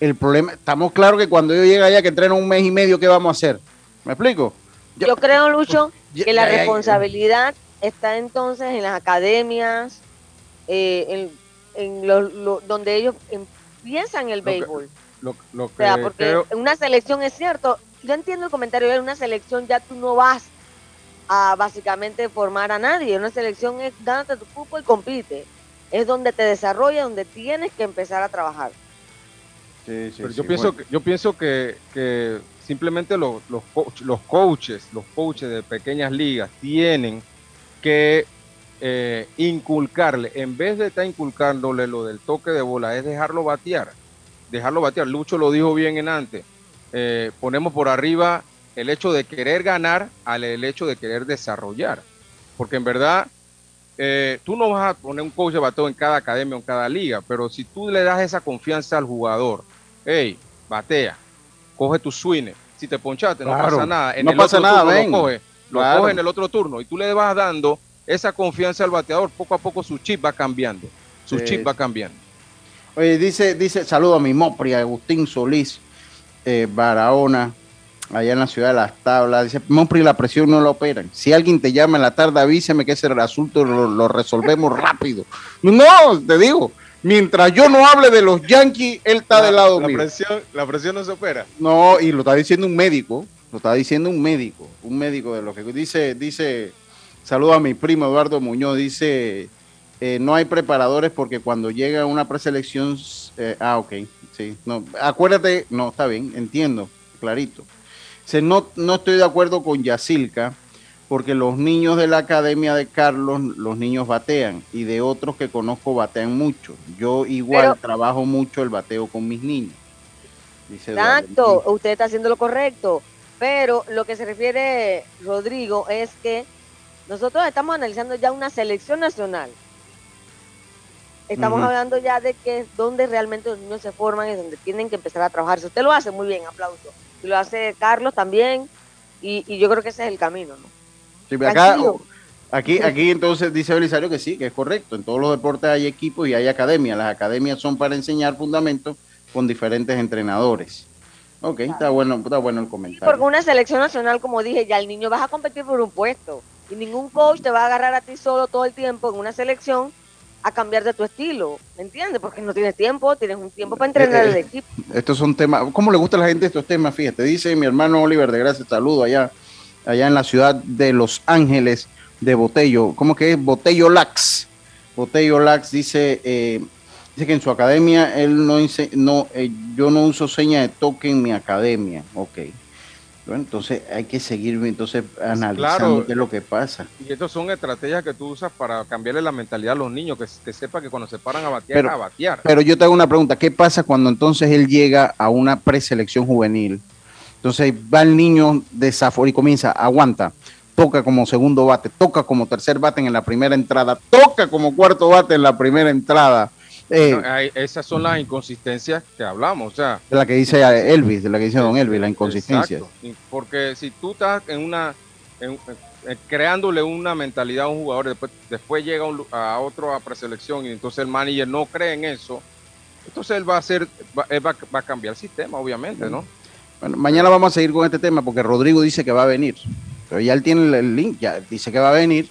el problema, estamos claros que cuando yo llegue allá que entreno un mes y medio, ¿qué vamos a hacer? ¿Me explico? Yo, creo, Lucho, que la responsabilidad está entonces en las academias, eh, en, donde ellos piensan el béisbol. o sea, porque una selección es cierto, yo entiendo el comentario, en una selección ya tú no vas a básicamente formar a nadie, una selección es dándote tu cupo y compite, es donde te desarrolla, donde tienes que empezar a trabajar yo, pienso que, yo pienso que, simplemente los, los, los, coaches, los coaches de pequeñas ligas tienen que eh, inculcarle, en vez de estar inculcándole lo del toque de bola, es dejarlo batear. Dejarlo batear. Lucho lo dijo bien en antes. Eh, ponemos por arriba el hecho de querer ganar al el hecho de querer desarrollar. Porque en verdad, eh, tú no vas a poner un coach de bateo en cada academia o en cada liga, pero si tú le das esa confianza al jugador, hey, batea, coge tu swing. Si te ponchaste, no pasa nada. no pasa nada, ven. lo coge en el otro turno y tú le vas dando esa confianza al bateador, poco a poco su chip va cambiando. Su chip va cambiando. Oye, dice, dice, saludo a mi Mopri, Agustín Solís, eh, Barahona, allá en la ciudad de las tablas. Dice, Mopri, la presión no la operan. Si alguien te llama en la tarde, avíseme que ese asunto lo, lo resolvemos rápido. No, te digo, mientras yo no hable de los Yankees, él está del lado la mío. Presión, la presión no se opera. No, y lo está diciendo un médico, lo está diciendo un médico, un médico de lo que dice, dice, saludo a mi primo Eduardo Muñoz, dice, eh, no hay preparadores porque cuando llega una preselección, eh, ah, ok, sí, no, acuérdate, no, está bien, entiendo, clarito. Dice, no, no estoy de acuerdo con Yacilca porque los niños de la academia de Carlos, los niños batean y de otros que conozco batean mucho. Yo igual Pero- trabajo mucho el bateo con mis niños. Dice. Exacto, usted está haciendo lo correcto. Pero lo que se refiere Rodrigo es que nosotros estamos analizando ya una selección nacional. Estamos hablando ya de que es donde realmente los niños se forman, es donde tienen que empezar a trabajar. Si usted lo hace muy bien, aplauso. Lo hace Carlos también, y, y yo creo que ese es el camino, ¿no? Sí, acá, aquí, aquí entonces dice Belisario que sí, que es correcto. En todos los deportes hay equipos y hay academias. Las academias son para enseñar fundamentos con diferentes entrenadores. Ok, está bueno, está bueno el comentario. Porque una selección nacional, como dije, ya el niño vas a competir por un puesto. Y ningún coach te va a agarrar a ti solo todo el tiempo en una selección a cambiar de tu estilo. ¿Me entiendes? Porque no tienes tiempo, tienes un tiempo para entrenar Eh, el eh, equipo. Estos son temas, ¿cómo le gusta a la gente estos temas? Fíjate, dice mi hermano Oliver de Gracia, saludo allá, allá en la ciudad de Los Ángeles de Botello. ¿Cómo que es? Botello Lax. Botello Lax dice, eh, dice que en su academia él no dice, no, eh, yo no uso seña de toque en mi academia. Ok. Bueno, entonces hay que seguir entonces analizando Claro. qué es lo que pasa. Y estas son estrategias que tú usas para cambiarle la mentalidad a los niños, que, que sepa que cuando se paran a batear, Pero- a batear. Pero yo te hago una pregunta, ¿qué pasa cuando entonces él llega a una preselección juvenil? Entonces va el niño de Safor y comienza, aguanta, toca como segundo bate, toca como tercer bate en la primera entrada, toca como cuarto bate en la primera entrada. Eh, hay- esas son las inconsistencias que hablamos, o sea, de la que dice Elvis, de la que dice Don Elvis, la inconsistencia. Exacto. Porque si tú estás en una en- en- creándole una mentalidad a un jugador, después, después llega un a otro a preselección y entonces el manager no cree en eso, entonces él va a hacer, va, él va, va a cambiar el sistema, obviamente, ¿no? Bueno, mañana vamos a seguir con este tema porque Rodrigo dice que va a venir. Pero ya él tiene el- link, ya dice que va a venir.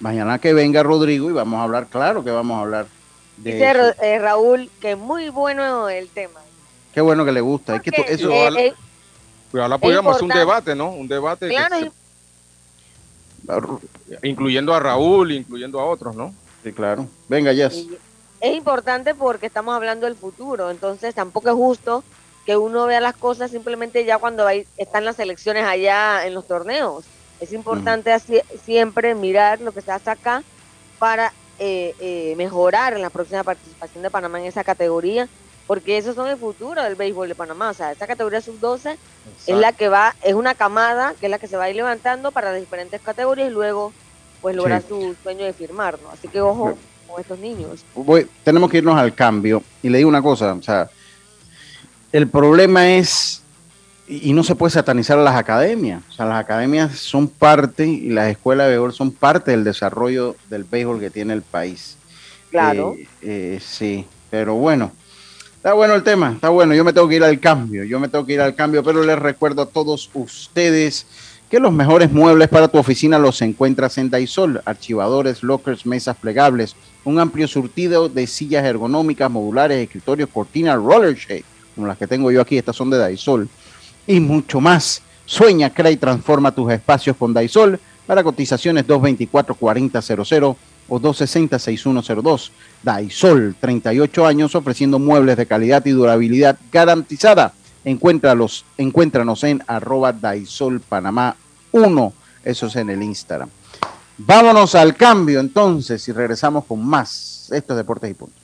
Mañana que venga Rodrigo y vamos a hablar, claro que vamos a hablar Dice eh, Raúl que muy bueno el tema. Qué bueno que le gusta. Es que esto- Porque, eso, eh, eh, Pues ahora podríamos hacer un debate, ¿no? Un debate que claro, se- incluyendo a Raúl, incluyendo a otros, ¿no? Sí, claro. Venga, Jess. Es importante porque estamos hablando del futuro, entonces tampoco es justo que uno vea las cosas simplemente ya cuando hay- están las elecciones allá en los torneos. Es importante así- siempre mirar lo que se hace acá para eh, eh, mejorar en la próxima participación de Panamá en esa categoría, porque esos son el futuro del béisbol de Panamá. O sea, esa categoría sub-12 es la que va, es una camada que es la que se va a ir levantando para las diferentes categorías y luego pues lograr Sí. su sueño de firmar, ¿no? Así que ojo con estos niños. Voy- tenemos que irnos al cambio. Y le digo una cosa, o sea, el problema es, y y no se puede satanizar a las academias. O sea, las academias son parte y las escuelas de béisbol son parte del desarrollo del béisbol que tiene el país. Claro. Eh, eh, sí, pero bueno, está bueno el tema, está bueno. Yo me tengo que ir al cambio, yo me tengo que ir al cambio, pero les recuerdo a todos ustedes que los mejores muebles para tu oficina los encuentras en Daisol, archivadores, lockers, mesas plegables, un amplio surtido de sillas ergonómicas, modulares, escritorios, cortinas, roller shade, como las que tengo yo aquí, estas son de Daisol, y mucho más. Sueña, crea y transforma tus espacios con Daisol para cotizaciones 224-4000 o 260-6102. Daisol, 38 años ofreciendo muebles de calidad y durabilidad garantizada. Encuéntralos, encuéntranos en arroba Daisol Panamá 1. Eso es en el Instagram. Vámonos al cambio entonces y regresamos con más. Esto es Deportes y Punto.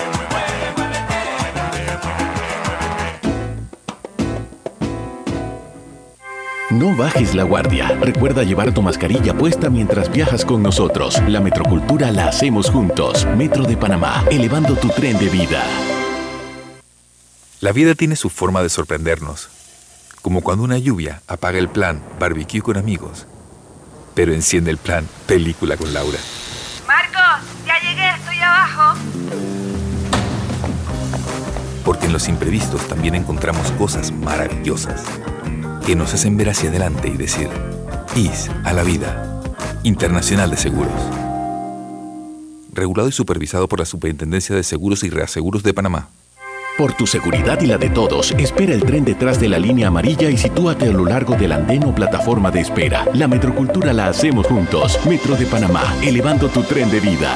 No bajes la guardia. Recuerda llevar tu mascarilla puesta mientras viajas con nosotros. La metrocultura la hacemos juntos. Metro de Panamá, elevando tu tren de vida. La vida tiene su forma de sorprendernos, como cuando una lluvia apaga el plan barbecue con amigos, pero enciende el plan película con Laura. Marcos, ya llegué, estoy abajo. Porque en los imprevistos también encontramos cosas maravillosas que nos hacen ver hacia adelante y decir, IS a la vida, Internacional de Seguros. Regulado y supervisado por la Superintendencia de Seguros y Reaseguros de Panamá. Por tu seguridad y la de todos, espera el tren detrás de la línea amarilla y sitúate a lo largo del andén o plataforma de espera. La metrocultura la hacemos juntos. Metro de Panamá, elevando tu tren de vida.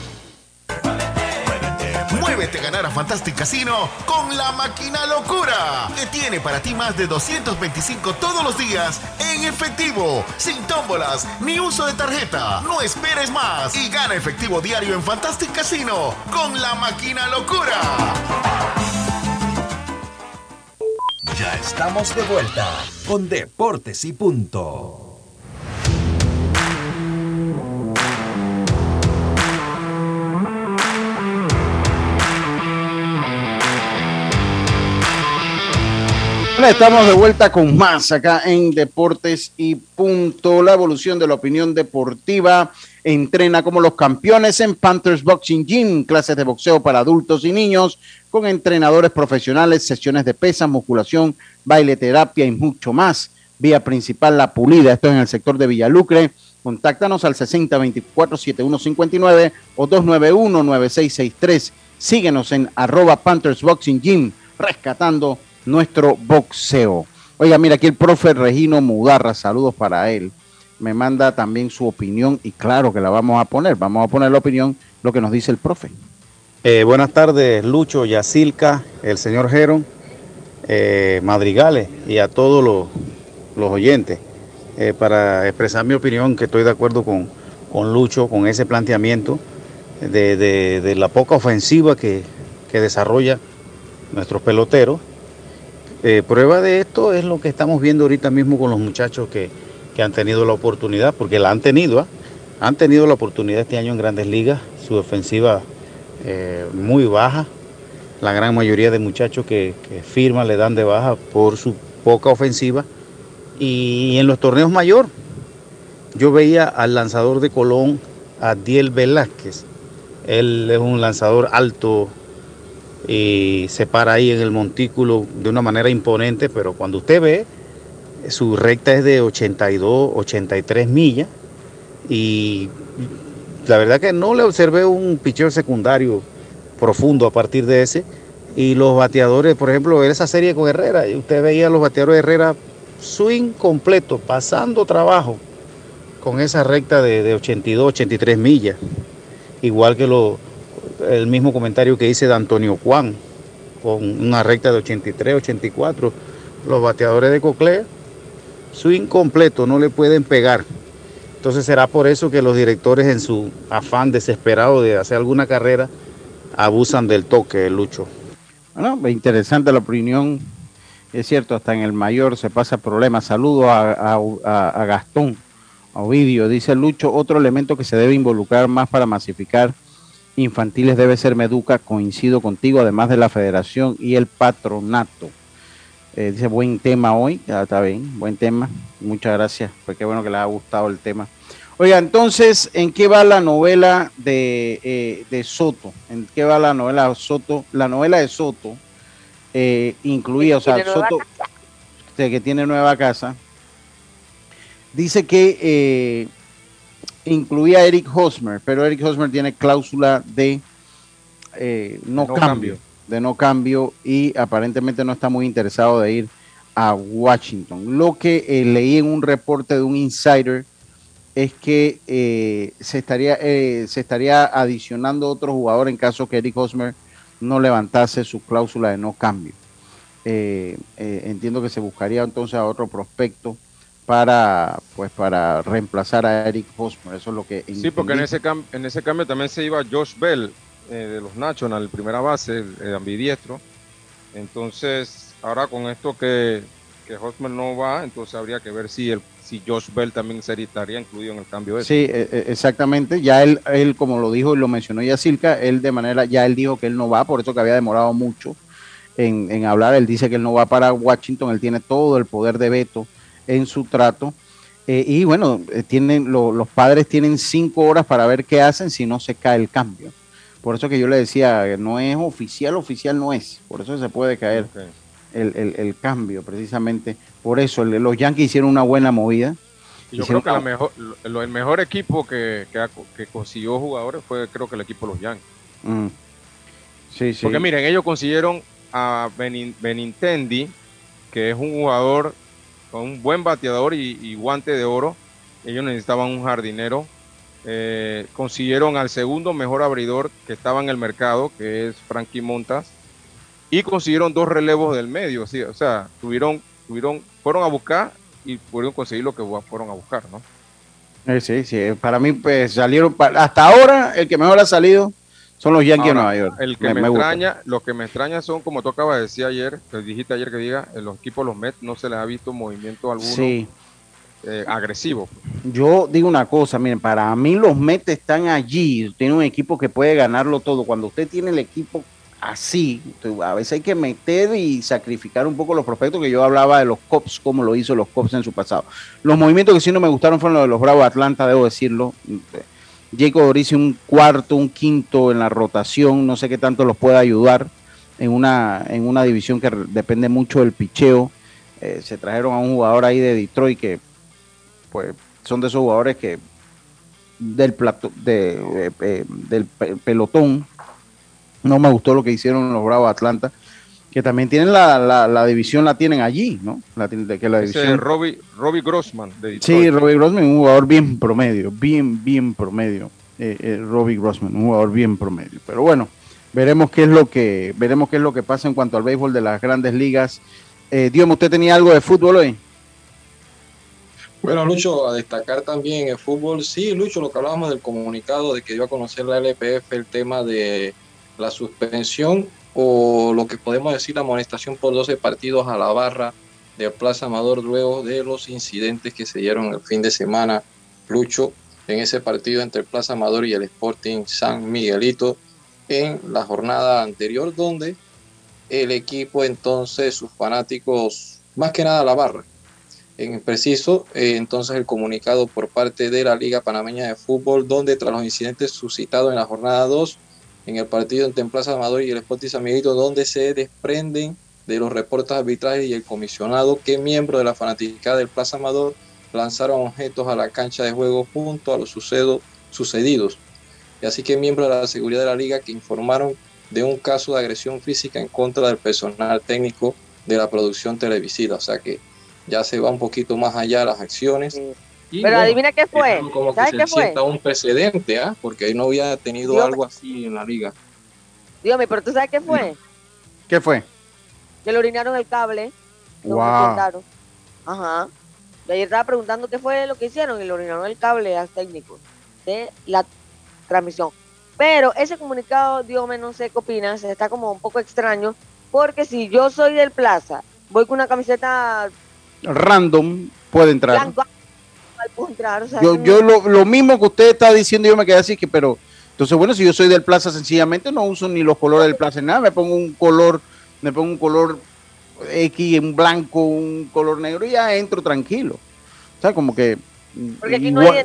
Muévete a ganar a Fantastic Casino con la máquina locura, que tiene para ti más de 225 todos los días en efectivo, sin tómbolas ni uso de tarjeta. No esperes más y gana efectivo diario en Fantastic Casino con la máquina locura. Ya estamos de vuelta con Deportes y Punto. Estamos de vuelta con más acá en Deportes y Punto. La evolución de la opinión deportiva entrena como los campeones en Panthers Boxing Gym, clases de boxeo para adultos y niños con entrenadores profesionales, sesiones de pesas, musculación, baile, terapia y mucho más. Vía principal La Pulida, esto es en el sector de Villalucre. Contáctanos al 6024-7159 o 291-9663. Síguenos en arroba Panthers Boxing Gym, rescatando nuestro boxeo. Oiga, mira, aquí el profe Regino Mudarra, saludos para él. Me manda también su opinión y claro que la vamos a poner. Vamos a poner la opinión, lo que nos dice el profe. Eh, buenas tardes, Lucho, Yacilca, el señor Geron, eh, Madrigales y a todos los, los oyentes. Eh, para expresar mi opinión, que estoy de acuerdo con, con Lucho, con ese planteamiento de, de- de la poca ofensiva que, que desarrolla nuestros peloteros. Eh, prueba de esto es lo que estamos viendo ahorita mismo con los muchachos que, que han tenido la oportunidad, porque la han tenido, ¿ah? han tenido la oportunidad este año en grandes ligas, su defensiva eh, muy baja, la gran mayoría de muchachos que, firman le dan de baja por su poca ofensiva, y en los torneos mayor, yo veía al lanzador de Colón, Adiel Velázquez, él es un lanzador alto, y se para ahí en el montículo de una manera imponente, pero cuando usted ve, su recta es de 82, 83 millas y la verdad que no le observé un picheo secundario profundo a partir de ese. Y los bateadores, por ejemplo, en esa serie con Herrera, usted veía a los bateadores de Herrera swing completo, pasando trabajo con esa recta de, de 82, 83 millas. igual que lo, el mismo comentario que hice de Antonio Juan, con una recta de 83, 84. Los bateadores de Coclea, su incompleto, no le pueden pegar. Entonces será por eso que los directores en su afán desesperado de hacer alguna carrera abusan del toque, Lucho. Bueno, interesante la opinión. Es cierto, hasta en el mayor se pasa problemas. Saludo a, a Gastón, a Ovidio. Dice Lucho, otro elemento que se debe involucrar más para masificar infantiles debe ser Meduca. Coincido contigo, además de la federación y el patronato. Eh, dice, buen tema hoy. Ya está bien, buen tema. Muchas gracias. Pues qué bueno que les ha gustado el tema. Oiga, entonces, ¿en qué va la novela de, eh, de Soto? ¿En qué va la novela de Soto? La novela de Soto eh, incluía, o sea, Soto, que tiene nueva casa, dice que eh, incluía a Eric Hosmer, pero Eric Hosmer tiene cláusula de eh, no, No cambio, cambio. de no cambio y aparentemente no está muy interesado de ir a Washington. Lo que eh, leí en un reporte de un insider es que eh, se, estaría, eh, se estaría adicionando otro jugador en caso que Eric Hosmer no levantase su cláusula de no cambio. Eh, entiendo que se buscaría entonces a otro prospecto para pues para reemplazar a Eric Hosmer. Eso es lo que Sí, porque en ese, en ese cambio también se iba Josh Bell eh, de los Nationals, primera base, el, el ambidiestro. Entonces, ahora con esto que, que Hosmer no va, entonces habría que ver si el si Josh Bell también sería, estaría incluido en el cambio ese. Sí, eh, eh, exactamente. Ya él, él, como lo dijo y lo mencionó ya Silca, él de manera, ya él dijo que él no va, por eso que había demorado mucho en, en hablar. Él dice que él no va para Washington, él tiene todo el poder de veto en su trato. Eh, y bueno, eh, tienen, lo- los padres tienen cinco horas para ver qué hacen si no se cae el cambio. Por eso que yo le decía, no es oficial, oficial no es. Por eso se puede caer el, el- el cambio, precisamente. Por eso los Yankees hicieron una buena movida. Yo Hicieron creo que la mejor, lo- el mejor equipo que, que, que consiguió jugadores fue creo que el equipo de los Yankees. Mm. Sí, sí. Porque miren, ellos consiguieron a Benin- Benintendi, que es un jugador con un buen bateador y, guante de oro. Ellos necesitaban un jardinero. Eh, consiguieron al segundo mejor abridor que estaba en el mercado, que es Frankie Montas. Y consiguieron dos relevos del medio. sí, o sea, tuvieron, tuvieron, fueron a buscar y pudieron conseguir lo que fueron a buscar, ¿no? Eh, sí, sí. Para mí, pues salieron. hasta ahora, el que mejor ha salido son los Yankees de Nueva York. El que me, extraña, lo que me extraña son, como tú acabas de decir ayer, que dijiste ayer que diga, en los equipos los Mets no se les ha visto movimiento alguno Sí. eh, agresivo. Yo digo una cosa, miren, para mí los Mets están allí. Tiene un equipo que puede ganarlo todo. Cuando usted tiene el equipo así, a veces hay que meter y sacrificar un poco los prospectos que yo hablaba de los Cops, como lo hizo los Cops en su pasado. Los movimientos que sí no me gustaron fueron los de los Bravos Atlanta, debo decirlo. Jacob Dorici un cuarto, un quinto en la rotación, no sé qué tanto los puede ayudar en una, en una división que depende mucho del picheo. Eh, se trajeron a un jugador ahí de Detroit que pues son de esos jugadores que del plato, de, eh, eh, del pe- pelotón no me gustó lo que hicieron los Bravos de Atlanta que también tienen la, la, la división la tienen allí no la, tienen- de que la Ese división Robbie, Robbie Grossman de Detroit. Sí, Robbie Grossman, un jugador bien promedio, bien, bien promedio. Eh, eh, Robbie Grossman, un jugador bien promedio. Pero bueno, veremos qué es lo que, veremos qué es lo que pasa en cuanto al béisbol de las grandes ligas. Eh, Dios, ¿usted tenía algo de fútbol hoy? Bueno, Lucho, a destacar también el fútbol, sí, Lucho, lo que hablábamos del comunicado de que dio a conocer la LPF el tema de la suspensión o lo que podemos decir la amonestación por 12 partidos a la barra de Plaza Amador luego de los incidentes que se dieron el fin de semana, Lucho, en ese partido entre Plaza Amador y el Sporting San Miguelito en la jornada anterior donde el equipo entonces, sus fanáticos, más que nada la barra, en preciso, eh, entonces el comunicado por parte de la Liga Panameña de Fútbol, donde tras los incidentes suscitados en la jornada 2, en el partido entre Plaza Amador y el Sporting San Miguelito, donde se desprenden de los reportes arbitrales y el comisionado que miembros de la fanaticada del Plaza Amador lanzaron objetos a la cancha de juego junto a los sucedo- sucedidos. Y así que miembros de la seguridad de la liga que informaron de un caso de agresión física en contra del personal técnico de la producción televisiva. O sea que ya se va un poquito más allá las acciones Pero adivina qué fue. Como que ¿Sabes se qué fue? sienta un precedente, ¿ah? Porque ahí no había tenido Yo- algo así en la liga. Dígame, pero tú sabes qué fue. ¿Qué fue? Que le orinaron el cable. Wow. contaron. Ajá. Y ayer estaba preguntando qué fue lo que hicieron y le orinaron el cable a técnicos de la transmisión. Pero ese comunicado, Dios me no sé qué opinas, está como un poco extraño, porque si yo soy del Plaza, voy con una camiseta Random puede entrar. Entrar, o sea, Yo, yo lo, lo mismo que usted está diciendo, yo me quedé así que, pero, entonces, bueno, si yo soy del Plaza, sencillamente no uso ni los colores del Plaza, nada, me pongo un color, me pongo un color X, un blanco, un color negro y ya entro tranquilo. O sea, como que. porque aquí no hay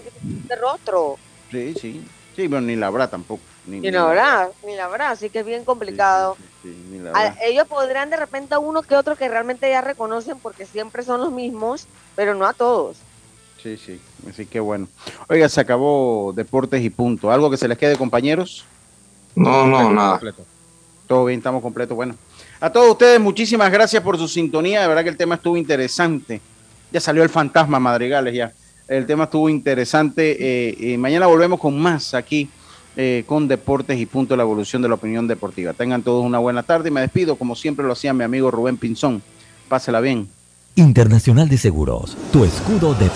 de rostro, Sí, sí, sí, pero ni la habrá tampoco. Ni, ni la verdad, ni la verdad, así que es bien complicado. sí, ni la A- habrá. ellos podrán de repente a uno que otro que realmente ya reconocen porque siempre son los mismos, pero no a todos. Sí, sí, así que bueno. Oiga, se acabó Deportes y punto. ¿Algo que se les quede, compañeros? No, no, nada. Todo bien, estamos completos. Bueno, a todos ustedes, muchísimas gracias por su sintonía. De verdad que el tema estuvo interesante. Ya salió el fantasma Madrigales, ya. El tema estuvo interesante. eh, y mañana volvemos con más aquí eh, con Deportes y punto, la evolución de la opinión deportiva. Tengan todos una buena tarde y me despido, como siempre lo hacía mi amigo Rubén Pinzón. Pásela bien. Internacional de Seguros, tu escudo de protección.